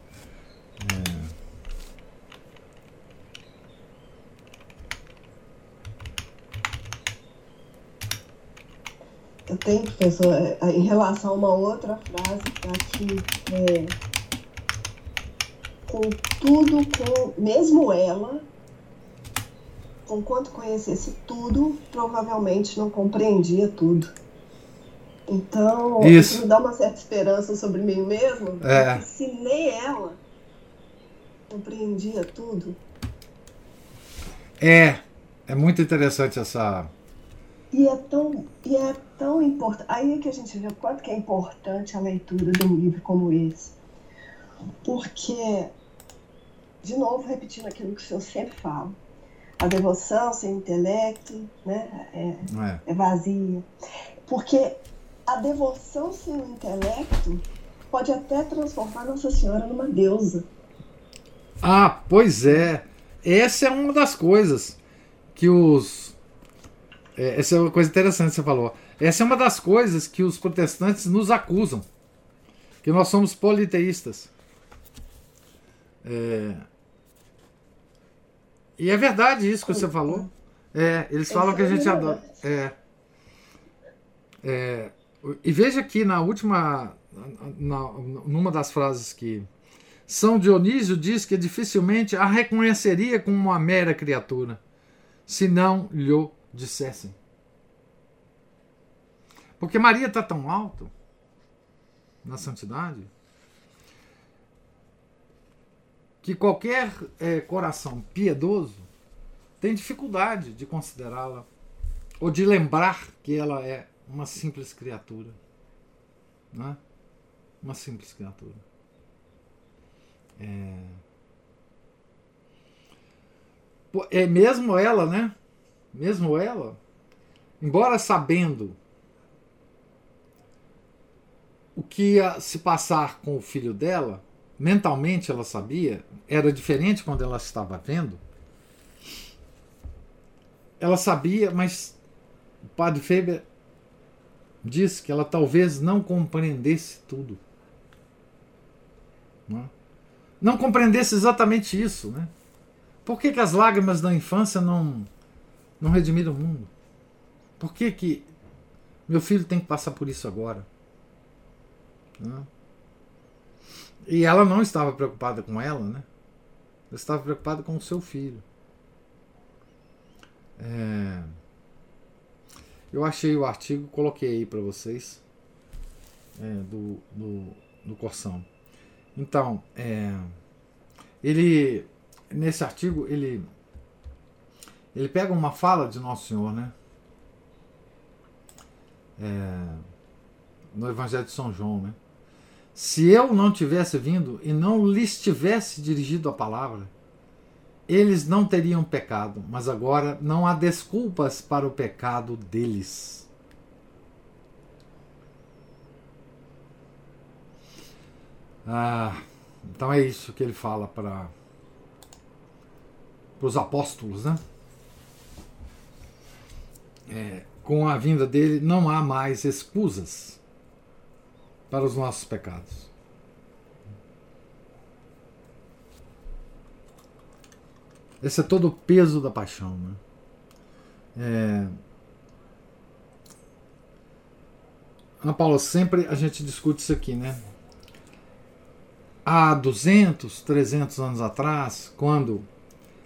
É... Tenho, professor, é, é, em relação a uma outra frase que aqui, é, com tudo, com mesmo ela, com quanto conhecesse tudo, provavelmente não compreendia tudo. Então, isso, isso me dá uma certa esperança sobre mim mesmo, é. se nem ela compreendia tudo. É, é muito interessante essa E é tão, e é tão importante. Aí é que a gente vê o quanto que é importante a leitura de um livro como esse. Porque, de novo, repetindo aquilo que o senhor sempre fala, a devoção sem intelecto né, é, é. é vazia. Porque a devoção sem o intelecto pode até transformar Nossa Senhora numa deusa. Ah, pois é. Essa é uma das coisas que os. É, essa é uma coisa interessante que você falou. Essa é uma das coisas que os protestantes nos acusam. Que nós somos politeístas. É... E é verdade isso que você falou. É, eles falam que a gente adora. É, é, e veja aqui na última, na, numa das frases que São Dionísio diz que dificilmente a reconheceria como uma mera criatura, se não lhe dissessem. Porque Maria está tão alto na santidade que qualquer é, coração piedoso tem dificuldade de considerá-la ou de lembrar que ela é uma simples criatura. Né? Uma simples criatura. É... é mesmo ela, né? Mesmo ela, embora sabendo o que ia se passar com o filho dela, mentalmente ela sabia, era diferente quando ela estava vendo. Ela sabia, mas o padre Feber diz que ela talvez não compreendesse tudo. Não, é? não compreendesse exatamente isso. Né? Por que, que as lágrimas da infância não, não redimiram o mundo? Por que, que meu filho tem que passar por isso agora? Não? É? E ela não estava preocupada com ela, né? Ela estava preocupada com o seu filho. É... Eu achei o artigo, coloquei aí para vocês é, do, do, do Corsão. Então, é, ele nesse artigo ele ele pega uma fala de Nosso Senhor, né? É, no Evangelho de São João, né? Se eu não tivesse vindo e não lhes tivesse dirigido a palavra, eles não teriam pecado, mas agora não há desculpas para o pecado deles. Ah, então é isso que ele fala para os apóstolos, né? É, com a vinda dele não há mais escusas para os nossos pecados. Esse é todo o peso da paixão. Né? É... Ana Paula, sempre a gente discute isso aqui, né? Há 200, 300 anos atrás, quando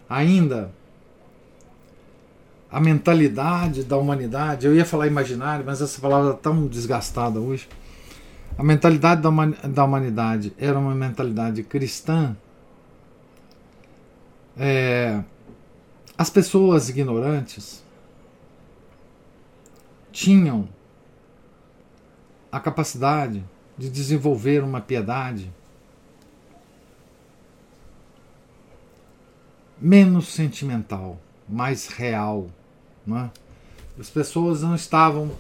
ainda a mentalidade da humanidade, eu ia falar imaginário, mas essa palavra está tão desgastada hoje. A mentalidade da humanidade era uma mentalidade cristã, é, as pessoas ignorantes tinham a capacidade de desenvolver uma piedade menos sentimental, mais real. Né? As pessoas não estavam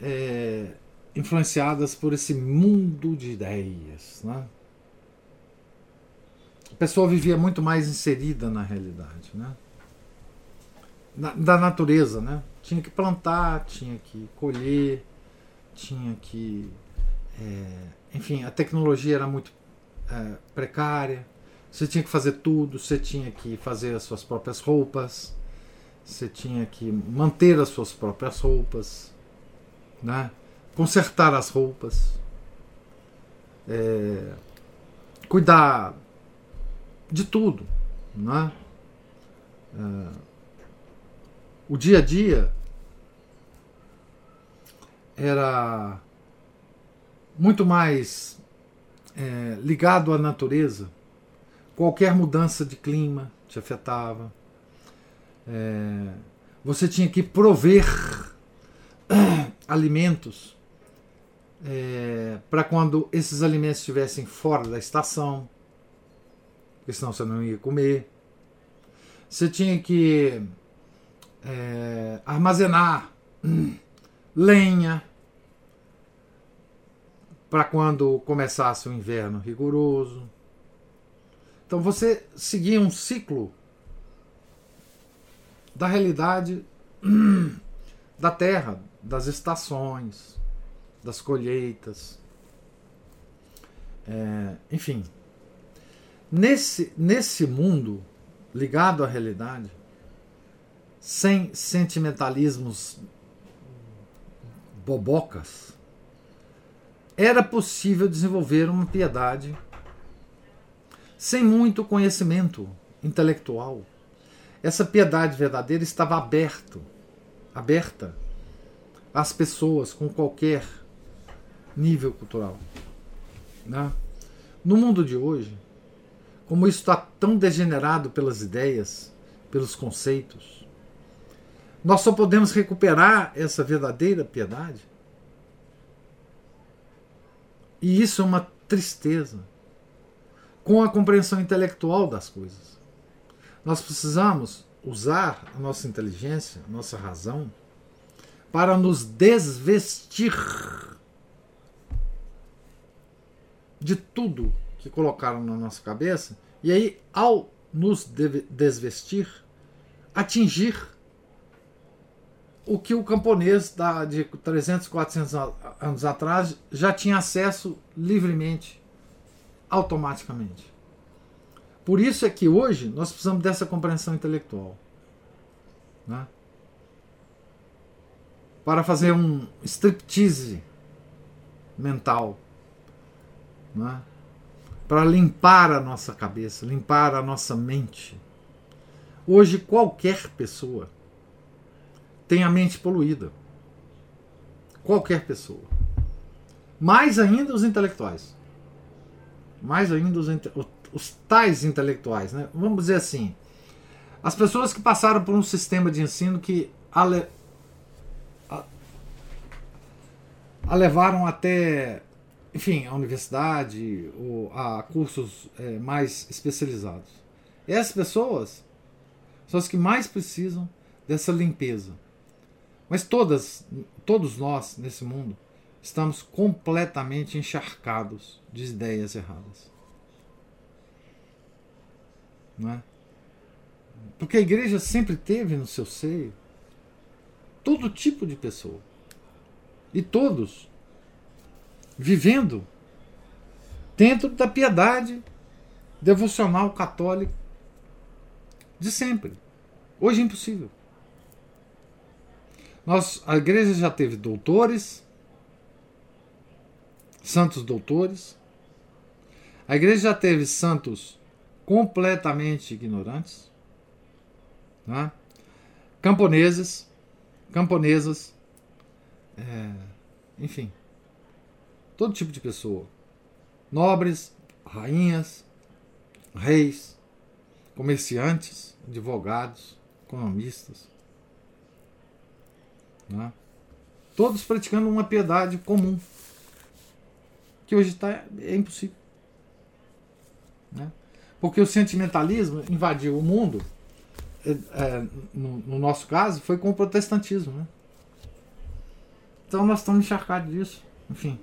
é, influenciadas por esse mundo de ideias. Né? pessoa vivia muito mais inserida na realidade, né? Na, da natureza, né? Tinha que plantar, tinha que colher, tinha que. É, enfim, a tecnologia era muito é, precária. Você tinha que fazer tudo, você tinha que fazer as suas próprias roupas, você tinha que manter as suas próprias roupas, né? consertar as roupas, é, cuidar de tudo. Né? É, o dia a dia era muito mais é, ligado à natureza. Qualquer mudança de clima te afetava. É, você tinha que prover <clears throat> alimentos é, para quando esses alimentos estivessem fora da estação, porque senão você não ia comer. Você tinha que é, armazenar <clears throat> lenha para quando começasse o inverno rigoroso. Então você seguia um ciclo da realidade <clears throat> da terra, das estações, das colheitas. É, enfim, nesse, nesse mundo ligado à realidade, sem sentimentalismos bobocas, era possível desenvolver uma piedade sem muito conhecimento intelectual. Essa piedade verdadeira estava aberto, aberta às pessoas com qualquer nível cultural. Né? No mundo de hoje, como isso está tão degenerado pelas ideias, pelos conceitos, nós só podemos recuperar essa verdadeira piedade. E isso é uma tristeza com a compreensão intelectual das coisas. Nós precisamos usar a nossa inteligência, a nossa razão, para nos desvestir de tudo que colocaram na nossa cabeça, e aí, ao nos desvestir, atingir o que o camponês da, de 300, 400 anos atrás já tinha acesso livremente, automaticamente. Por isso é que hoje nós precisamos dessa compreensão intelectual. Né? Para fazer um striptease mental né? para limpar a nossa cabeça, limpar a nossa mente. Hoje, qualquer pessoa tem a mente poluída. Qualquer pessoa. Mais ainda os intelectuais. Mais ainda os, os tais intelectuais. Né? Vamos dizer assim: as pessoas que passaram por um sistema de ensino que a, a, a levaram até enfim, a universidade ou a cursos é, mais especializados. Essas pessoas são as que mais precisam dessa limpeza. Mas todas, todos nós nesse mundo estamos completamente encharcados de ideias erradas. Não é? Porque a igreja sempre teve no seu seio todo tipo de pessoa. E todos vivendo dentro da piedade devocional católica de sempre. Hoje é impossível. Nós, a igreja já teve doutores, santos doutores. A igreja já teve santos completamente ignorantes, né? camponeses, camponesas, é, enfim todo tipo de pessoa. Nobres, rainhas, reis, comerciantes, advogados, economistas. Né? Todos praticando uma piedade comum. Que hoje tá, é impossível. Né? Porque o sentimentalismo invadiu o mundo, é, é, no, no, nosso caso, foi com o protestantismo. Né? Então nós estamos encharcados disso. Enfim.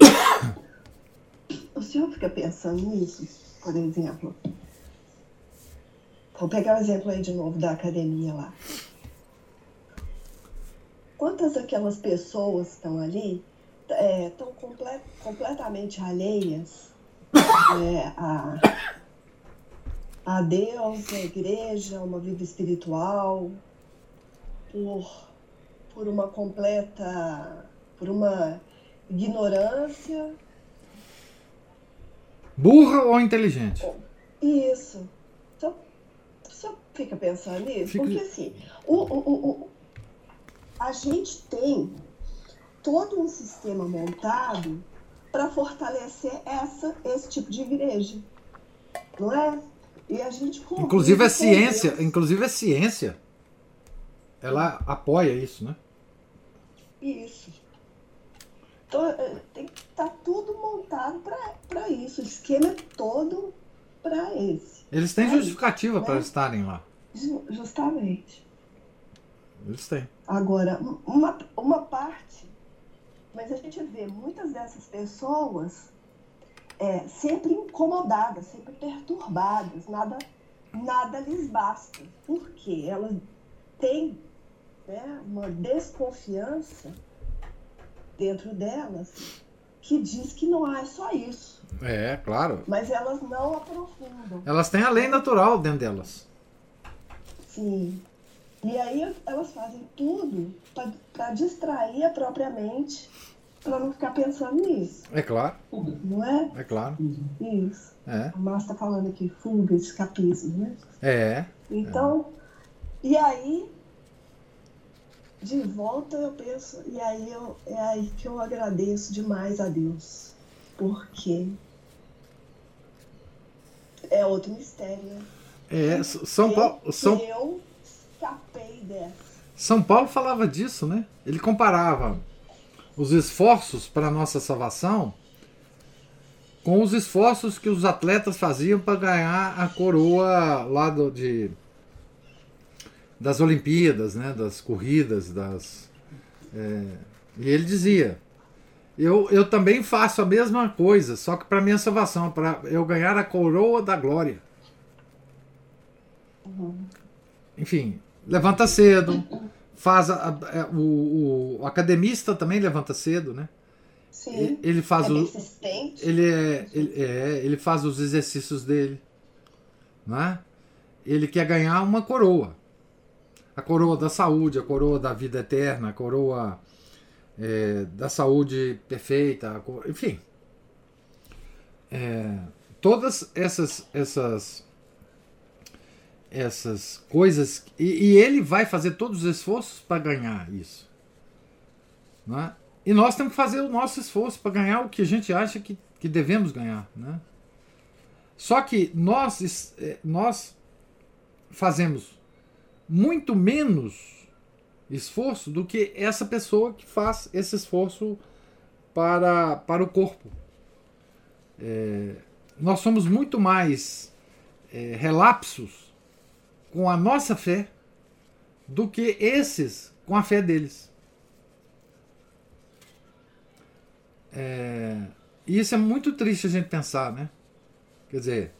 <coughs> senhor fica pensando nisso, por exemplo. Vou pegar o exemplo aí de novo da academia lá. Quantas daquelas pessoas estão ali estão é, comple completamente alheias é, a, a Deus, a igreja, uma vida espiritual, por, por uma completa, por uma ignorância Burra ou inteligente? Isso. Fica pensando nisso? Fica... Porque assim, o, o, o, a gente tem todo um sistema montado para fortalecer essa, esse tipo de igreja. Não é? E a gente Inclusive é ciência, Deus. inclusive é ciência. Ela apoia isso, né? Isso. Então, é, tem que estar tá tudo montado para isso. O esquema é todo para esse. Eles têm é justificativa né? para estarem lá. Justamente. Têm. Agora, uma, uma parte, mas a gente vê muitas dessas pessoas é, sempre incomodadas, sempre perturbadas, nada, nada lhes basta. Porque elas têm né, uma desconfiança dentro delas que diz que não é só isso. É, claro. Mas elas não aprofundam. Elas têm a lei natural dentro delas. Sim. E aí elas fazem tudo para distrair a própria mente, para não ficar pensando nisso. É claro. Não é? É claro. Isso. É. O Márcio está falando aqui, fuga, escapismo, né? É. Então, é. e aí de volta eu penso, e aí eu, é aí que eu agradeço demais a Deus, porque é outro mistério, né? É, São Paulo. São... Eu escapei dessa. São Paulo falava disso, né? Ele comparava os esforços para a nossa salvação com os esforços que os atletas faziam para ganhar a coroa lá do, de das Olimpíadas, né, das corridas, das é, e ele dizia: eu, eu também faço a mesma coisa, só que para minha salvação, para eu ganhar a coroa da glória. Uhum. Enfim, levanta cedo, faz a, a, é, o, o, academista também levanta cedo, né? Sim. Ele faz é o ele é, ele é ele faz os exercícios dele, né? Ele quer ganhar uma coroa a coroa da saúde, a coroa da vida eterna, a coroa é, da saúde perfeita, coroa, enfim. É, todas essas essas essas coisas e, e, ele vai fazer todos os esforços para ganhar isso, né? E nós temos que fazer o nosso esforço para ganhar o que a gente acha que, que devemos ganhar, né? Só que nós é, nós fazemos muito menos esforço do que essa pessoa que faz esse esforço para, para o corpo. É, nós somos muito mais é, relapsos com a nossa fé do que esses com a fé deles. É, e isso é muito triste a gente pensar, né? Quer dizer,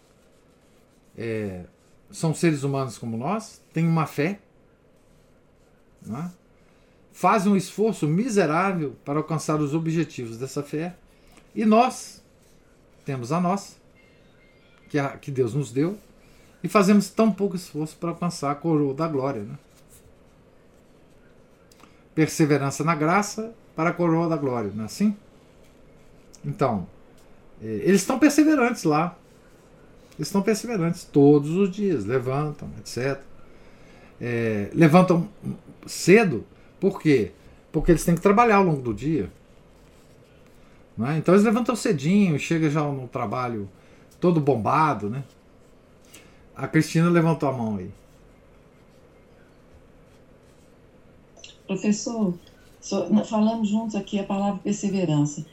é, são seres humanos como nós, têm uma fé, é? fazem um esforço miserável para alcançar os objetivos dessa fé, e nós temos a nossa, que, a, que Deus nos deu, e fazemos tão pouco esforço para alcançar a coroa da glória. Né? Perseverança na graça para a coroa da glória, não é assim? Então, eh, eles estão perseverantes lá, eles estão perseverantes todos os dias, levantam, etc. É, levantam cedo, por quê? Porque eles têm que trabalhar ao longo do dia. É? Então eles levantam cedinho, chega já no trabalho todo bombado, né? A Cristina levantou a mão aí. Professor, falamos juntos aqui a palavra perseverança.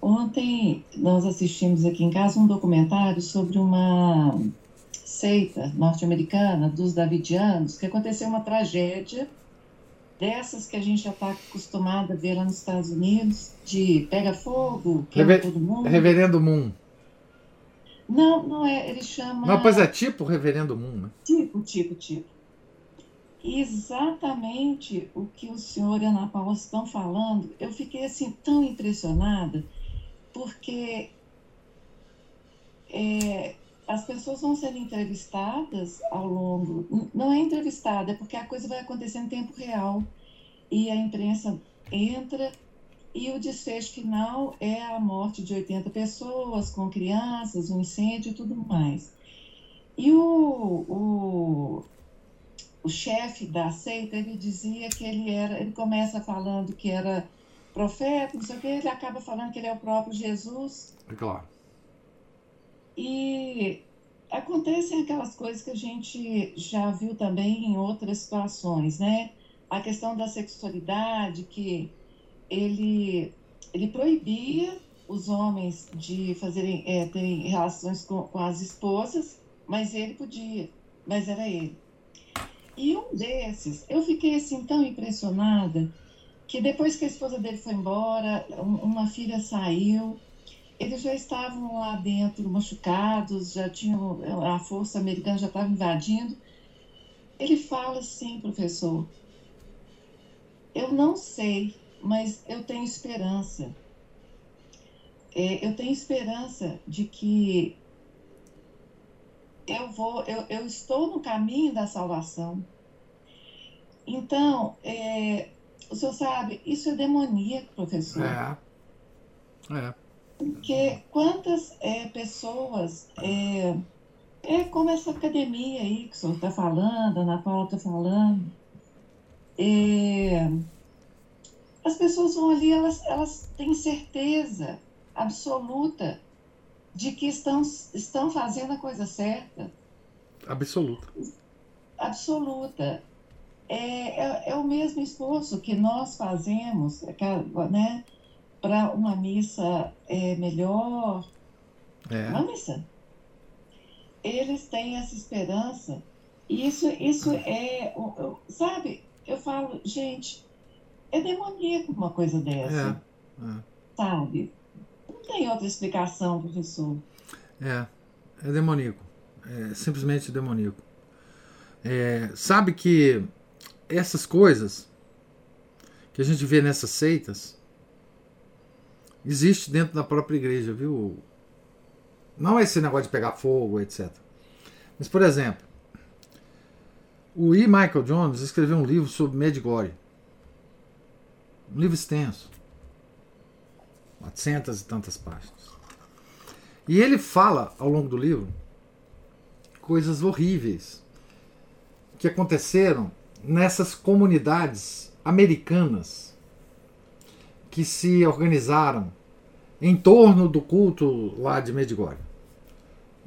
Ontem nós assistimos aqui em casa um documentário sobre uma seita norte-americana dos Davidianos, que aconteceu uma tragédia dessas que a gente já está acostumado a ver lá nos Estados Unidos, de pega fogo, queima Rever todo mundo. Reverendo Moon. Não, não é, ele chama... Não, pois é tipo Reverendo Moon, né? Tipo, tipo, tipo. Exatamente o que o senhor e a Ana Paula estão falando, eu fiquei assim tão impressionada, porque é, as pessoas vão sendo entrevistadas ao longo. Não é entrevistada, é porque a coisa vai acontecer em tempo real. E a imprensa entra e o desfecho final é a morte de 80 pessoas, com crianças, um incêndio e tudo mais. E o, o, o chefe da seita, ele dizia que ele era, ele começa falando que era profeta, não sei o que, ele acaba falando que ele é o próprio Jesus. É claro. E acontecem aquelas coisas que a gente já viu também em outras situações, né? A questão da sexualidade, que ele, ele proibia os homens de fazerem é, terem relações com, com as esposas, mas ele podia, mas era ele. E um desses, eu fiquei assim tão impressionada que depois que a esposa dele foi embora, uma filha saiu, eles já estavam lá dentro machucados, já tinham a força americana já estava invadindo. Ele fala assim, professor, eu não sei, mas eu tenho esperança. É, eu tenho esperança de que eu vou, eu, eu estou no caminho da salvação. Então, é, o senhor sabe, isso é demoníaco, professor. É. É. Porque quantas é, pessoas, é, é como essa academia aí que o senhor está falando, a Ana Paula está falando, é, as pessoas vão ali, elas, elas têm certeza absoluta de que estão, estão fazendo a coisa certa. Absoluta. Absoluta. É, é, é o mesmo esforço que nós fazemos, é né? para uma missa é, melhor. É. Uma missa. Eles têm essa esperança. E isso, isso é. Sabe, eu falo, gente, é demoníaco uma coisa dessa. É. é. Sabe? Não tem outra explicação, professor. É, é demoníaco. É simplesmente demoníaco. É, sabe que essas coisas que a gente vê nessas seitas existe dentro da própria igreja, viu? Não é esse negócio de pegar fogo, etc. Mas, por exemplo, o E. Michael Jones escreveu um livro sobre Medjugorje. Um livro extenso. 400 e tantas páginas. E ele fala, ao longo do livro, coisas horríveis que aconteceram nessas comunidades americanas que se organizaram em torno do culto lá de Medjugorje.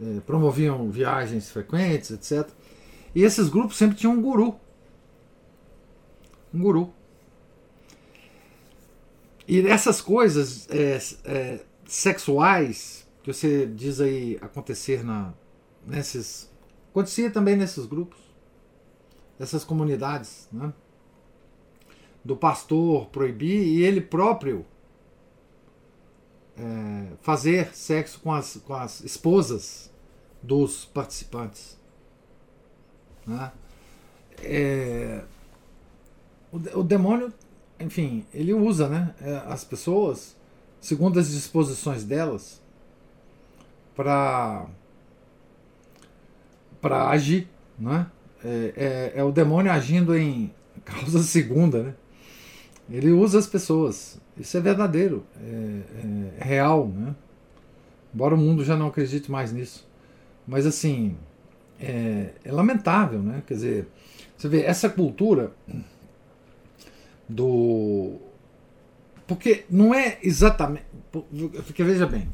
É, promoviam viagens frequentes, etc. E esses grupos sempre tinham um guru. Um guru. E essas coisas é, é, sexuais que você diz aí acontecer na, nesses. acontecia também nesses grupos, nessas comunidades. Né? do pastor proibir e ele próprio é, fazer sexo com as, com as esposas dos participantes. Né? É, o, o, demônio, enfim, ele usa né, é, as pessoas, segundo as disposições delas, para para agir. Né? É, é, é o demônio agindo em <laughs> causa segunda. Né? Ele usa as pessoas. Isso é verdadeiro, é, é, real, né? Embora o mundo já não acredite mais nisso. Mas assim, é, é, lamentável, né? Quer dizer, você vê, essa cultura do. Porque não é exatamente. Porque veja bem,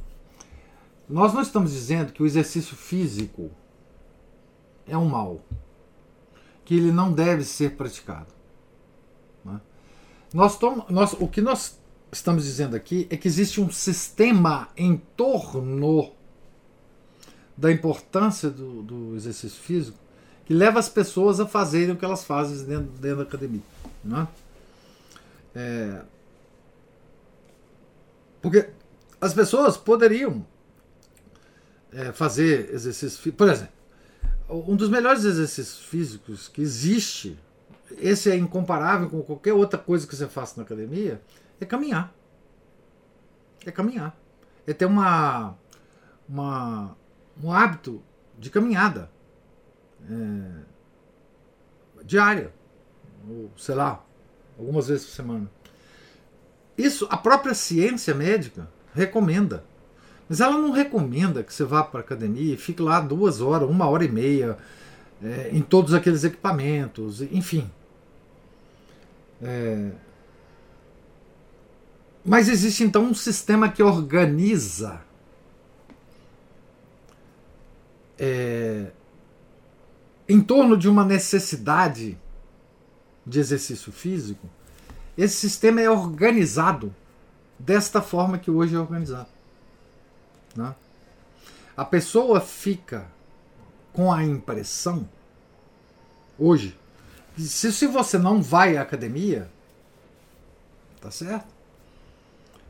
nós não estamos dizendo que o exercício físico é um mal, que ele não deve ser praticado. Nós, nós, o que nós estamos dizendo aqui é que existe um sistema em torno da importância do, do exercício físico que leva as pessoas a fazerem o que elas fazem dentro, dentro da academia. Né? É, porque as pessoas poderiam é, fazer exercício físico. Por exemplo, um dos melhores exercícios físicos que existe esse é incomparável com qualquer outra coisa que você faça na academia, é caminhar. É caminhar. É ter uma, uma um hábito de caminhada é, diária, ou sei lá, algumas vezes por semana. Isso a própria ciência médica recomenda. Mas ela não recomenda que você vá para a academia e fique lá duas horas, uma hora e meia, é, em todos aqueles equipamentos, enfim. É, mas existe então um sistema que organiza é, em torno de uma necessidade de exercício físico. Esse sistema é organizado desta forma que hoje é organizado. Né? A pessoa fica com a impressão, hoje, se, se você não vai à academia, tá certo?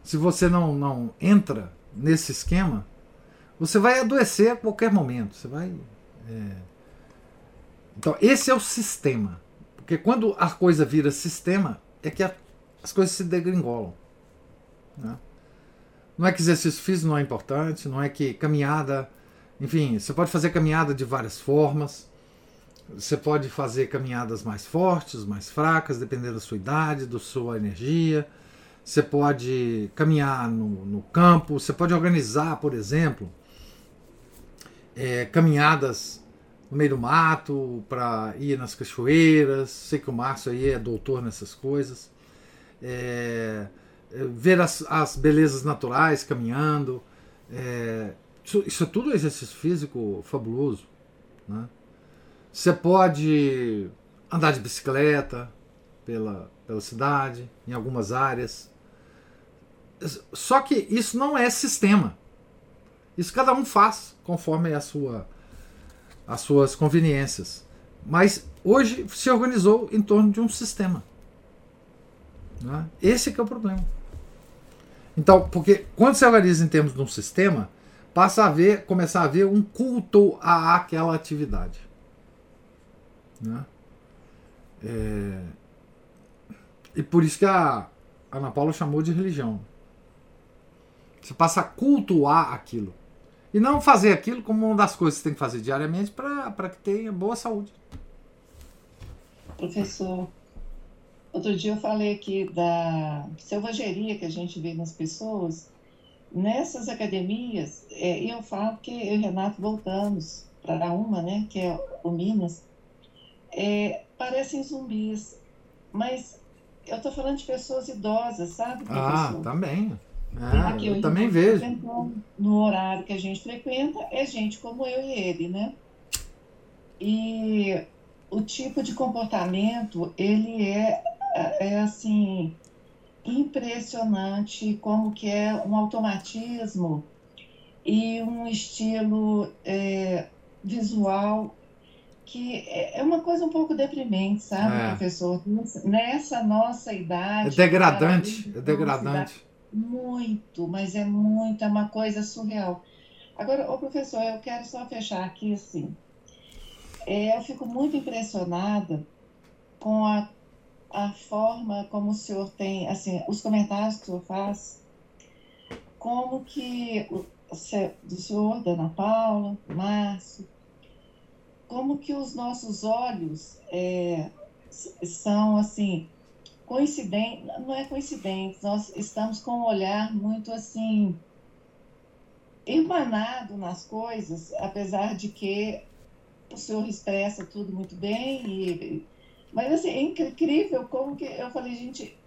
Se você não, não entra nesse esquema, você vai adoecer a qualquer momento. Você vai. É... Então, esse é o sistema. Porque quando a coisa vira sistema, é que a, as coisas se degringolam. Né? Não é que exercício físico não é importante, não é que caminhada. Enfim, você pode fazer caminhada de várias formas. Você pode fazer caminhadas mais fortes, mais fracas, dependendo da sua idade, da sua energia. Você pode caminhar no, no campo. Você pode organizar, por exemplo, é, caminhadas no meio do mato para ir nas cachoeiras. Sei que o Márcio aí é doutor nessas coisas. É, ver as, as belezas naturais caminhando. É, isso, isso é tudo exercício físico fabuloso. Né? Você pode andar de bicicleta pela, pela cidade, em algumas áreas. Só que isso não é sistema. Isso cada um faz conforme a sua, as suas conveniências. Mas hoje se organizou em torno de um sistema. Né? Esse é o problema. Então, porque quando se organiza em termos de um sistema, passa a ver, começar a haver um culto a aquela atividade. Né? É... E por isso que a Ana Paula chamou de religião. Você passa a cultuar aquilo. E não fazer aquilo como uma das coisas que você tem que fazer diariamente para que tenha boa saúde. Professor, outro dia eu falei aqui da selvageria que a gente vê nas pessoas. Nessas academias, é, e eu falo que eu e Renato voltamos para uma, né, que é o Minas, é, parecem zumbis. Mas eu estou falando de pessoas idosas, sabe, ah, professor? Ah, também. Ah, eu também vejo. No horário que a gente frequenta, é gente como eu e ele, né? E o tipo de comportamento, ele é, é assim, impressionante, como que é um automatismo e um estilo é, visual que é, é uma coisa um pouco deprimente, sabe, é. professor? Nessa nossa idade. É degradante, é degradante. Muito, mas é muito, é uma coisa surreal. Agora, ô professor, eu quero só fechar aqui assim. É, eu fico muito impressionada com a, a forma como o senhor tem, assim, os comentários que o senhor faz, como que o, do senhor, da Ana Paula, Márcio, como que os nossos olhos é, são assim coincidente, não é coincidente, nós estamos com um olhar muito assim irmanado nas coisas, apesar de que o senhor expressa tudo muito bem, e, mas assim, é incrível como que eu falei, gente,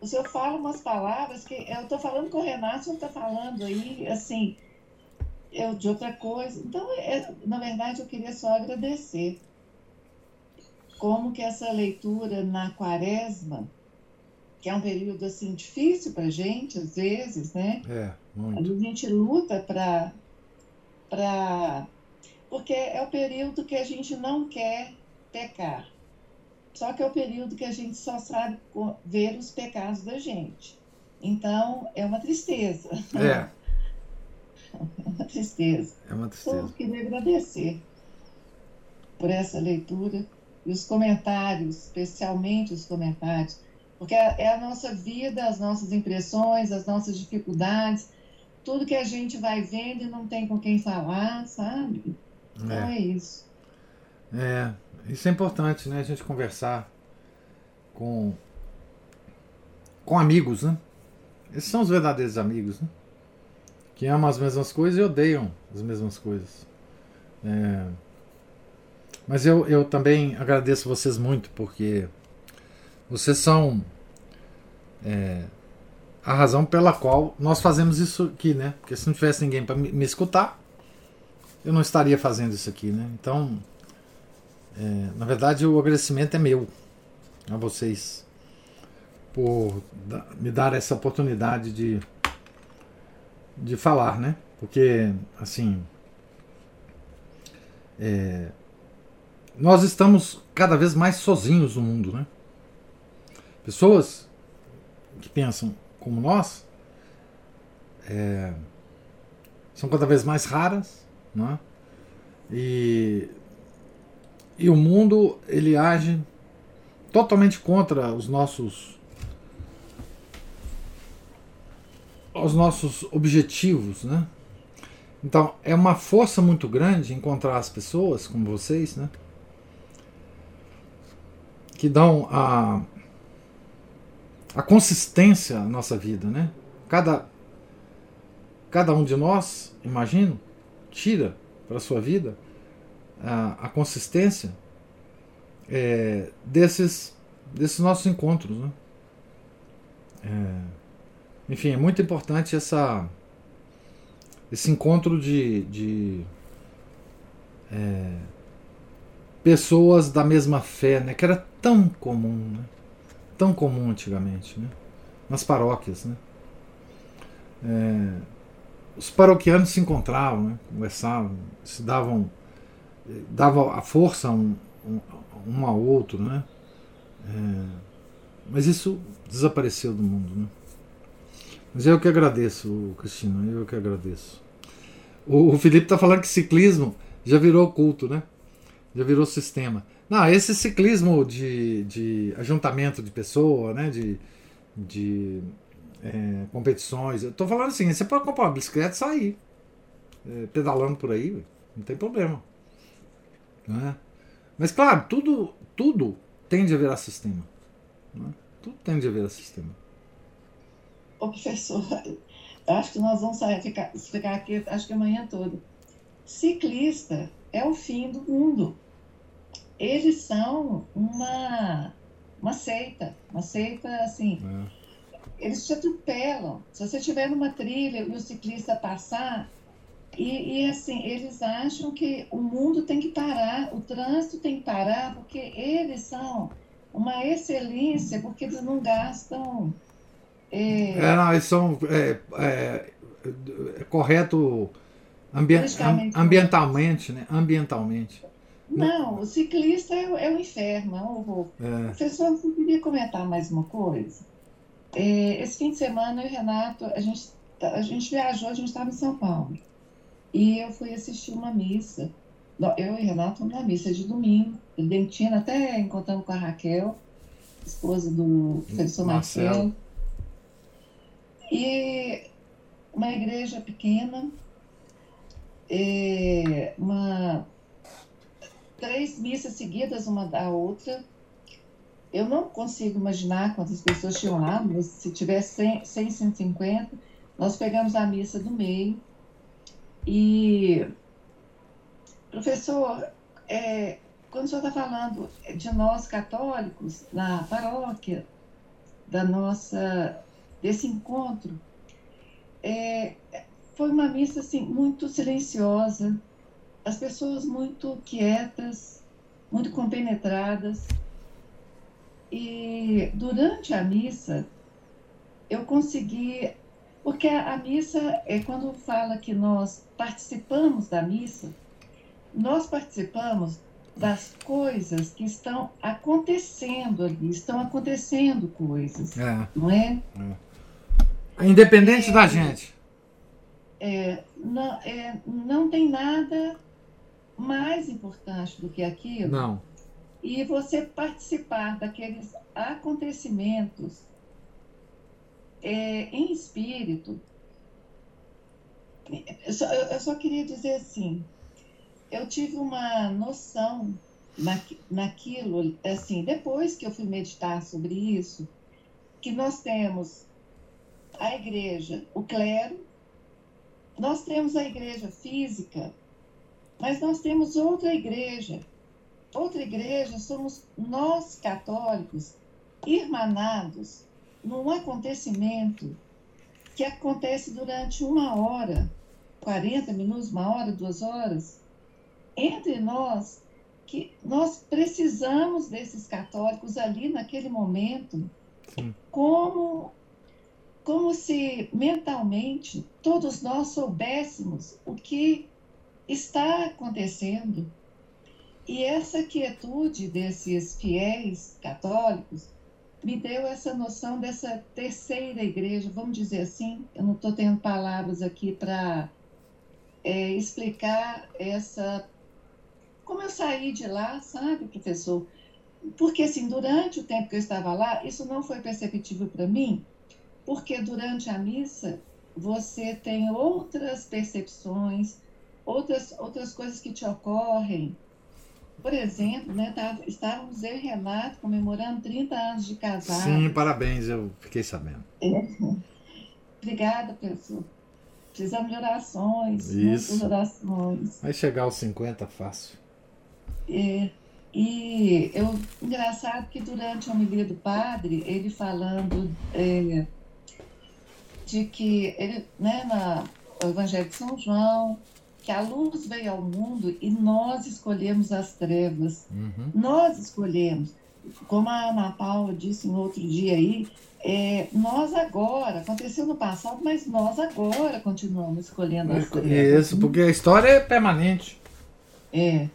o senhor fala umas palavras que eu estou falando com o Renato, o senhor está falando aí, assim, eu, de outra coisa. Então, é, na verdade, eu queria só agradecer como que essa leitura na quaresma que é um período assim difícil para gente às vezes, né? É, muito. A gente luta para para porque é o período que a gente não quer pecar. Só que é o período que a gente só sabe ver os pecados da gente. Então, é uma tristeza. É. É <laughs> uma tristeza. É uma tristeza. Eu queria agradecer por essa leitura e os comentários, especialmente os comentários porque é, é a nossa vida, as nossas impressões, as nossas dificuldades, tudo que a gente vai vendo e não tem com quem falar, sabe? Então é, é isso. É, isso é importante, né? A gente conversar com, com amigos, né? Esses são os verdadeiros amigos, né? Que amam as mesmas coisas e odeiam as mesmas coisas. É, mas eu, eu também agradeço vocês muito, porque vocês são é, a razão pela qual nós fazemos isso aqui, né? Porque se não tivesse ninguém para me, escutar, eu não estaria fazendo isso aqui, né? Então, é, na verdade, o agradecimento é meu a vocês por me dar essa oportunidade de, de falar, né? Porque, assim, é, nós estamos cada vez mais sozinhos no mundo, né? Pessoas que pensam como nós é, são cada vez mais raras, né? E, e o mundo ele age totalmente contra os nossos os nossos objetivos, né? Então é uma força muito grande encontrar as pessoas como vocês, né? Que dão a a consistência à nossa vida, né? Cada, cada um de nós, imagino, tira para a sua vida a, a consistência é, desses, desses nossos encontros, né? É, enfim, é muito importante essa, esse encontro de, de é, pessoas da mesma fé, né? Que era tão comum, né? Tão comum antigamente, né? nas paróquias. Né? É, os paroquianos se encontravam, né? conversavam, se davam, davam a força um, um, um ao outro. Né? É, mas isso desapareceu do mundo. Né? Mas eu que agradeço, Cristina, eu que agradeço. O, o Felipe está falando que ciclismo já virou culto, né? Já virou sistema. Não, esse ciclismo de, de ajuntamento de pessoa, né? De, de é, competições. Eu tô falando assim, você pode comprar uma bicicleta e sair. É, pedalando por aí, não tem problema. Né? Mas claro, tudo, tudo tende a virar sistema. Né? Tudo tende a virar sistema. Ô professor, acho que nós vamos sair, ficar, ficar aqui acho que amanhã todo. Ciclista é o fim do mundo eles são uma, uma seita, uma seita assim. É. Eles te atropelam. Se você estiver numa trilha e o ciclista passar, e, e, assim, eles acham que o mundo tem que parar, o trânsito tem que parar, porque eles são uma excelência, porque eles não gastam. É, é não, eles são. É, é, é correto ambi ambientalmente, né? Ambientalmente. Não, o ciclista é, é um inferno, é um horror. É. Professor, eu queria comentar mais uma coisa. É, esse fim de semana, eu e o Renato, a gente, a gente viajou, a gente estava em São Paulo. E eu fui assistir uma missa. Eu e o Renato fomos na missa de domingo. Dentina, até encontrando com a Raquel, esposa do professor Marcelo. Marcelo. E uma igreja pequena, é, uma três missas seguidas uma da outra. Eu não consigo imaginar quantas pessoas tinham lá, mas se tivesse 100, 100 150, nós pegamos a missa do meio. E, professor, é, quando o senhor está falando de nós católicos na paróquia, da nossa, desse encontro, é, foi uma missa assim, muito silenciosa, as pessoas muito quietas, muito compenetradas. E durante a missa, eu consegui. Porque a, a missa é quando fala que nós participamos da missa, nós participamos das coisas que estão acontecendo ali, estão acontecendo coisas, é. não é? é. Independente é, da gente. É, não, é, não tem nada mais importante do que aquilo. Não. E você participar daqueles acontecimentos é, em espírito. Eu só, eu só, queria dizer assim, eu tive uma noção na, naquilo, assim, depois que eu fui meditar sobre isso, que nós temos a igreja, o clero, nós temos a igreja física, mas nós temos outra igreja. Outra igreja somos nós católicos, irmanados num acontecimento que acontece durante uma hora, 40 minutos, uma hora, duas horas, entre nós, que nós precisamos desses católicos ali naquele momento, Sim. como como se mentalmente todos nós soubéssemos o que está acontecendo. E essa quietude desses fiéis católicos me deu essa noção dessa terceira igreja, vamos dizer assim. Eu não estou tendo palavras aqui para é, explicar essa. Como eu saí de lá, sabe, professor? Porque, assim, durante o tempo que eu estava lá, isso não foi perceptível para mim, porque durante a missa você tem outras percepções, outras, outras coisas que te ocorrem. Por exemplo, né, estávamos eu e Renato comemorando 30 anos de casado. Sim, parabéns, eu fiquei sabendo. É. Obrigada, professor. Precisamos de orações, Isso. muitas orações. Vai chegar aos 50 fácil. É, e eu, engraçado que durante a homilia do padre, ele falando é, de que ele, né, na, o Evangelho de São João, que a luz veio ao mundo e nós escolhemos as trevas. Uhum. Nós escolhemos. Como a Ana Paula disse no outro dia aí, é, nós agora, aconteceu no passado, mas nós agora continuamos escolhendo as trevas. Isso, porque a história é permanente. É.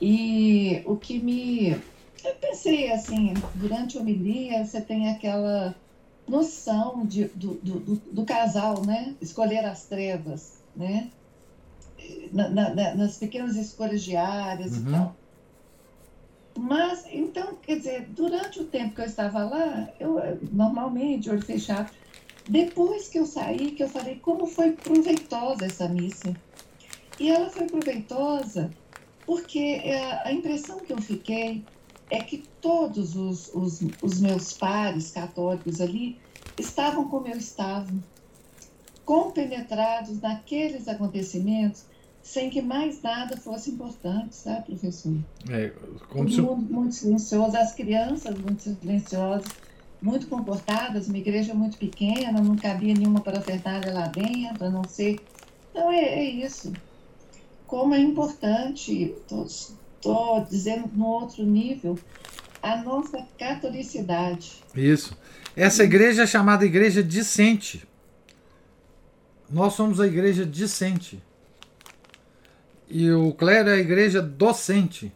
E o que me. Eu pensei assim, durante a homilia, você tem aquela noção de, do, do, do, do casal, né? Escolher as trevas, né? Na, na, nas pequenas escolhas diárias uhum. e tal. Mas, então, quer dizer, durante o tempo que eu estava lá, eu normalmente, olho fechado, depois que eu saí, que eu falei como foi proveitosa essa missa. E ela foi proveitosa porque a impressão que eu fiquei é que todos os, os, os meus pares católicos ali estavam como eu estava, compenetrados naqueles acontecimentos, sem que mais nada fosse importante, sabe, professor? É, como Todo mundo muito silencioso, as crianças muito silenciosas, muito comportadas, uma igreja muito pequena, não cabia nenhuma parafernália lá dentro, a não ser. Então é, é isso. Como é importante, estou dizendo no outro nível, a nossa catolicidade. Isso. Essa igreja é chamada igreja discente. Nós somos a igreja discente. E o clero é a igreja docente.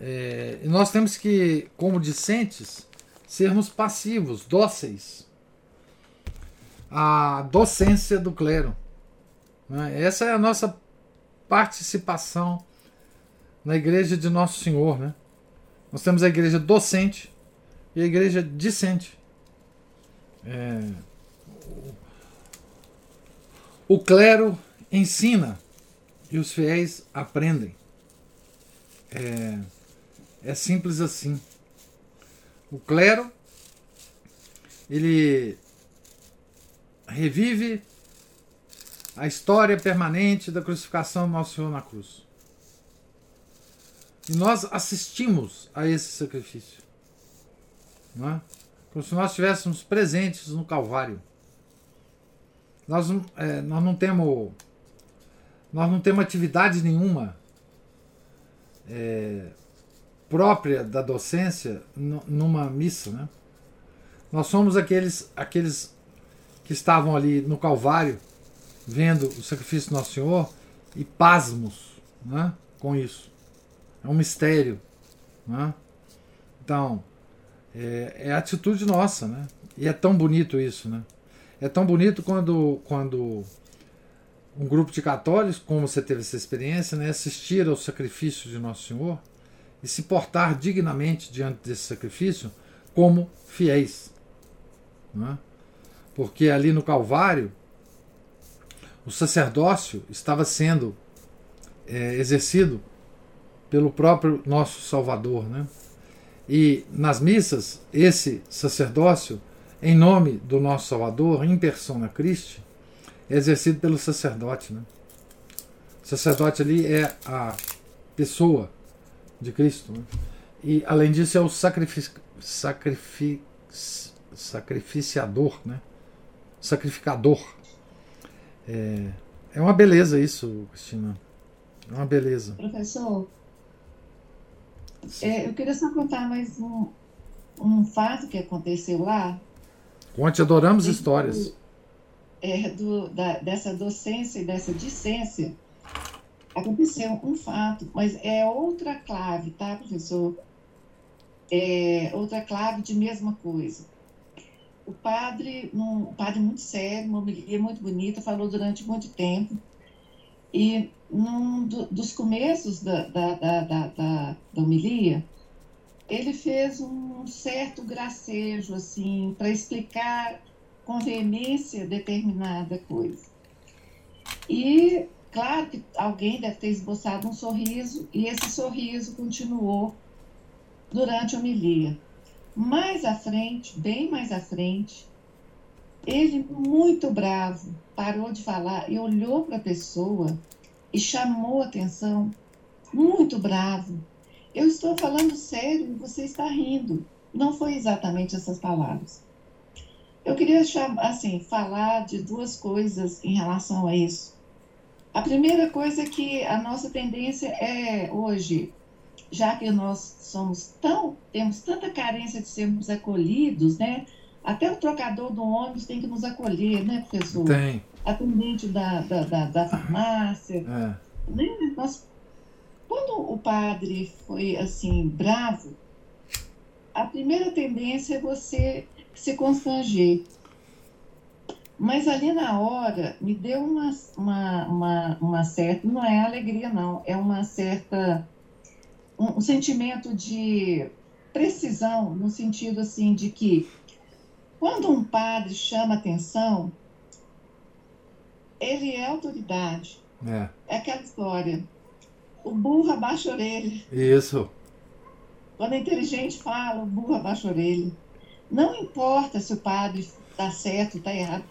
É, e nós temos que, como discentes, sermos passivos, dóceis. A docência do clero. Né? Essa é a nossa participação na igreja de Nosso Senhor. Né? Nós temos a igreja docente e a igreja discente. É, o clero ensina e os fiéis aprendem. É, é simples assim. O clero ele revive a história permanente da crucificação do Nosso Senhor na cruz. E nós assistimos a esse sacrifício. Não é? Como se nós estivéssemos presentes no Calvário. Nós, é, nós não temos. Nós não temos atividade nenhuma é, própria da docência numa missa. Né? Nós somos aqueles, aqueles que estavam ali no Calvário, vendo o sacrifício do Nosso Senhor, e pasmos né, com isso. É um mistério. Né? Então, é, é atitude nossa, né? E é tão bonito isso, né? É tão bonito quando, quando um grupo de católicos, como você teve essa experiência, né, assistir ao sacrifício de Nosso Senhor e se portar dignamente diante desse sacrifício como fiéis. Né? Porque ali no Calvário, o sacerdócio estava sendo é, exercido pelo próprio nosso Salvador. Né? E nas missas, esse sacerdócio, em nome do nosso Salvador, em persona Christi, é exercido pelo sacerdote. Né? O sacerdote ali é a pessoa de Cristo. Né? E, além disso, é o sacrific, sacrific, sacrificiador. Né? sacrificador. É, é uma beleza isso, Cristina. É uma beleza. Professor, é, eu queria só contar mais um, um fato que aconteceu lá. Conte, adoramos histórias. É, do, da, dessa docência e dessa discência, aconteceu um fato, mas é outra clave, tá, professor? É outra clave de mesma coisa. O padre, um padre muito sério, uma homilia muito bonita, falou durante muito tempo. E num do, dos começos da, da, da, da, da homilia, ele fez um certo gracejo, assim, para explicar com veemência determinada coisa. E, claro que alguém deve ter esboçado um sorriso, e esse sorriso continuou durante a homilia. Mais à frente, bem mais à frente, ele, muito bravo, parou de falar e olhou para a pessoa e chamou atenção, muito bravo. Eu estou falando sério e você está rindo. Não foi exatamente essas palavras. Eu queria assim falar de duas coisas em relação a isso. A primeira coisa é que a nossa tendência é hoje, já que nós somos tão temos tanta carência de sermos acolhidos, né? Até o trocador do ônibus tem que nos acolher, né, professor? Tem. Atendente da, da, da, da farmácia. É. Né? Nós quando o padre foi assim bravo, a primeira tendência é você se constranger. Mas ali na hora me deu uma, uma, uma, uma certa, não é alegria não, é uma certa, um, um sentimento de precisão, no sentido assim de que quando um padre chama atenção, ele é autoridade. É. é aquela história o burro abaixa a orelha. Isso. Quando é inteligente fala, o burro abaixa a orelha. Não importa se o padre está certo, está errado.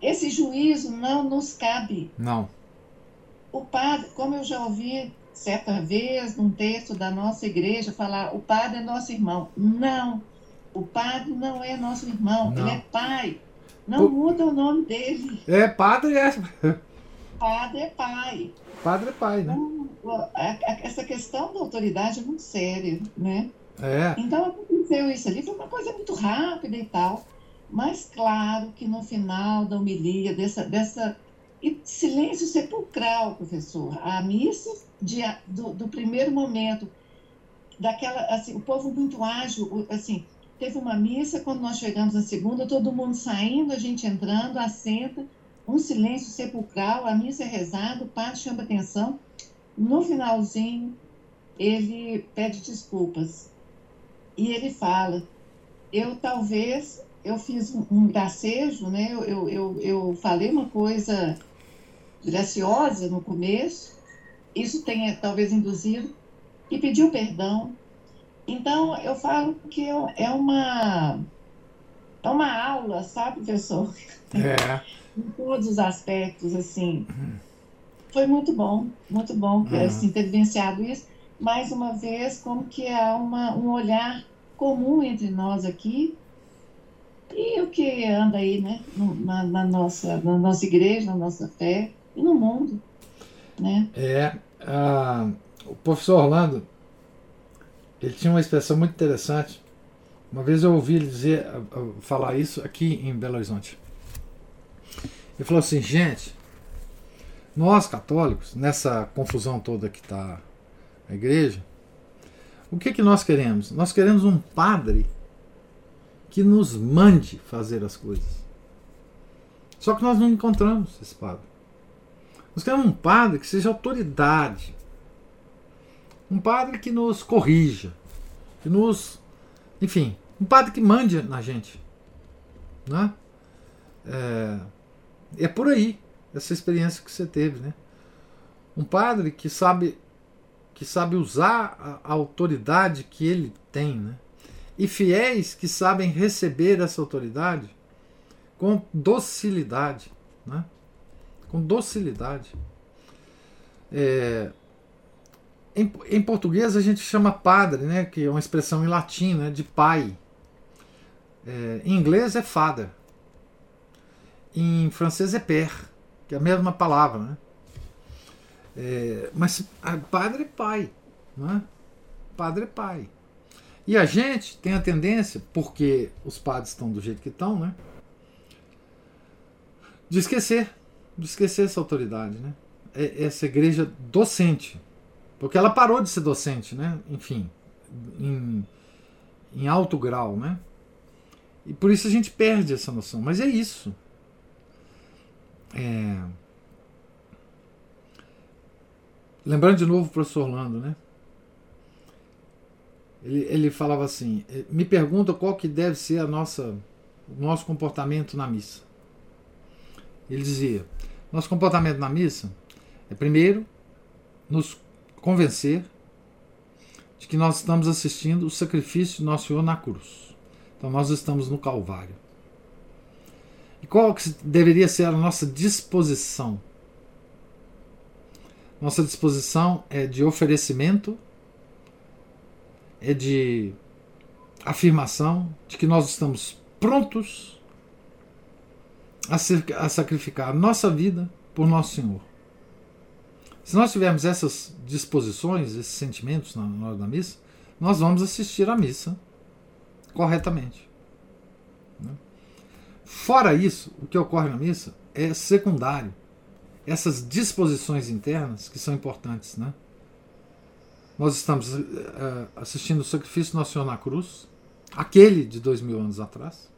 Esse juízo não nos cabe. Não. O padre, como eu já ouvi certa vez num texto da nossa igreja falar, o padre é nosso irmão. Não. O padre não é nosso irmão, não. ele é pai. Não o... muda o nome dele. É, padre é. Padre é pai. Padre é pai, né? Então, essa questão da autoridade é muito séria, né? É. Então aconteceu isso ali, foi uma coisa muito rápida e tal. Mas claro que no final da homilia, dessa, dessa e silêncio sepulcral, professor. A missa de, do, do, primeiro momento, daquela, assim, o povo muito ágil, assim, teve uma missa, quando nós chegamos na segunda, todo mundo saindo, a gente entrando, assenta, um silêncio sepulcral, a missa é rezada, o padre chama atenção. No finalzinho, ele pede desculpas. E ele fala, eu talvez, eu fiz um, um gracejo, né? Eu, eu, eu, eu falei uma coisa graciosa no começo, isso tenha talvez induzido, e pediu perdão. Então, eu falo que é uma, é uma aula, sabe, professor? É <laughs> em todos os aspectos, assim. Foi muito bom, muito bom uhum. assim, ter vivenciado isso. Mais uma vez, como que há uma, um olhar comum entre nós aqui e o que anda aí, né, na, na, nossa, na nossa igreja, na nossa fé e no mundo, né? É, uh, o professor Orlando, ele tinha uma expressão muito interessante. Uma vez eu ouvi ele dizer, falar isso aqui em Belo Horizonte. Ele falou assim, gente, nós católicos, nessa confusão toda que está a igreja, o que, que nós queremos? Nós queremos um padre que nos mande fazer as coisas. Só que nós não encontramos esse padre. Nós queremos um padre que seja autoridade. Um padre que nos corrija. Que nos. Enfim, um padre que mande na gente. Né? É, é por aí essa experiência que você teve, né? Um padre que sabe que sabe usar a, autoridade que ele tem, né? E fiéis que sabem receber essa autoridade com docilidade, né? Com docilidade. É, em, em, português a gente chama padre, né? Que é uma expressão em latim, né? De pai. É, em inglês é father. em francês é père, que é a mesma palavra, né? É, mas padre é pai, né? Padre é pai. E a gente tem a tendência, porque os padres estão do jeito que estão, né? De esquecer, de esquecer essa autoridade, né? É, essa igreja docente, porque ela parou de ser docente, né? Enfim, em, em alto grau, né? E por isso a gente perde essa noção. Mas é isso. É... Lembrando de novo o professor Orlando, né? Ele, ele falava assim: eh, me pergunta qual que deve ser a nossa, o nosso comportamento na missa. Ele dizia: nosso comportamento na missa é primeiro nos convencer de que nós estamos assistindo o sacrifício de nosso Senhor na cruz. Então nós estamos no Calvário. E qual que deveria ser a nossa disposição? Nossa disposição é de oferecimento, é de afirmação de que nós estamos prontos a, sacrificar a nossa vida por nosso Senhor. Se nós tivermos essas disposições, esses sentimentos na hora da missa, nós vamos assistir à missa corretamente. Né? Fora isso, o que ocorre na missa é secundário. Essas disposições internas que são importantes. Né? Nós estamos uh, assistindo o sacrifício do Nosso Senhor na cruz, aquele de dois mil anos atrás,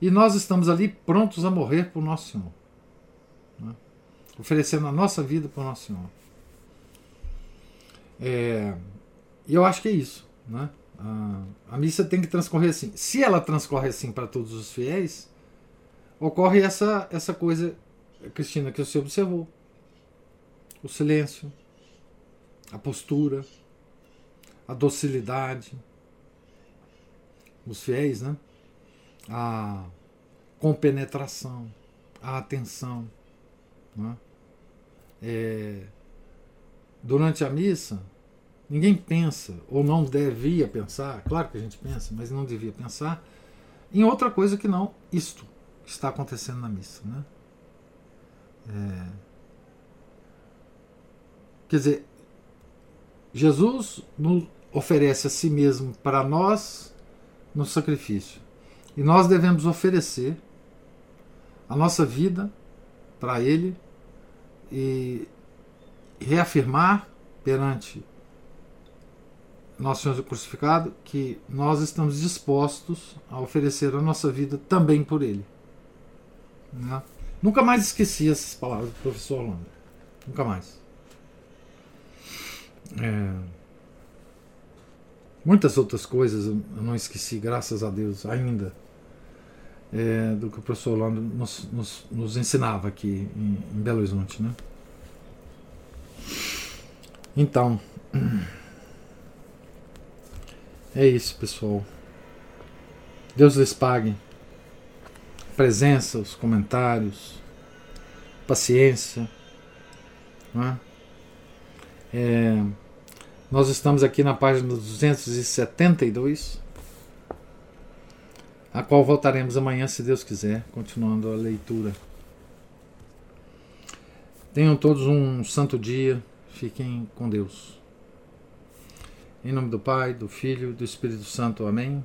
e nós estamos ali prontos a morrer por Nosso Senhor, né? oferecendo a nossa vida por Nosso Senhor. É, e eu acho que é isso. Né? A, missa tem que transcorrer assim. Se ela transcorre assim para todos os fiéis, ocorre essa, essa coisa, Cristina, que você observou: o silêncio, a postura, a docilidade, os fiéis, né? a compenetração, a atenção. Né? É, durante a missa, Ninguém pensa, ou não devia pensar, claro que a gente pensa, mas não devia pensar, em outra coisa que não isto que está acontecendo na missa. Né? É... Quer dizer, Jesus nos oferece a si mesmo para nós no sacrifício. E nós devemos oferecer a nossa vida para Ele e reafirmar perante nosso Senhor crucificado, que nós estamos dispostos a oferecer a nossa vida também por Ele. Né? Nunca mais esqueci essas palavras do professor Holanda. Nunca mais. É... Muitas outras coisas eu não esqueci, graças a Deus, ainda, é, do que o professor Holanda nos, nos, nos ensinava aqui em, em Belo Horizonte. Né? Então. <clears throat> É isso, pessoal. Deus lhes pague. Presença, os comentários, paciência. É? É, nós estamos aqui na página 272, a qual voltaremos amanhã, se Deus quiser, continuando a leitura. Tenham todos um santo dia, fiquem com Deus. Em nome do Pai, do Filho e do Espírito Santo. Amém.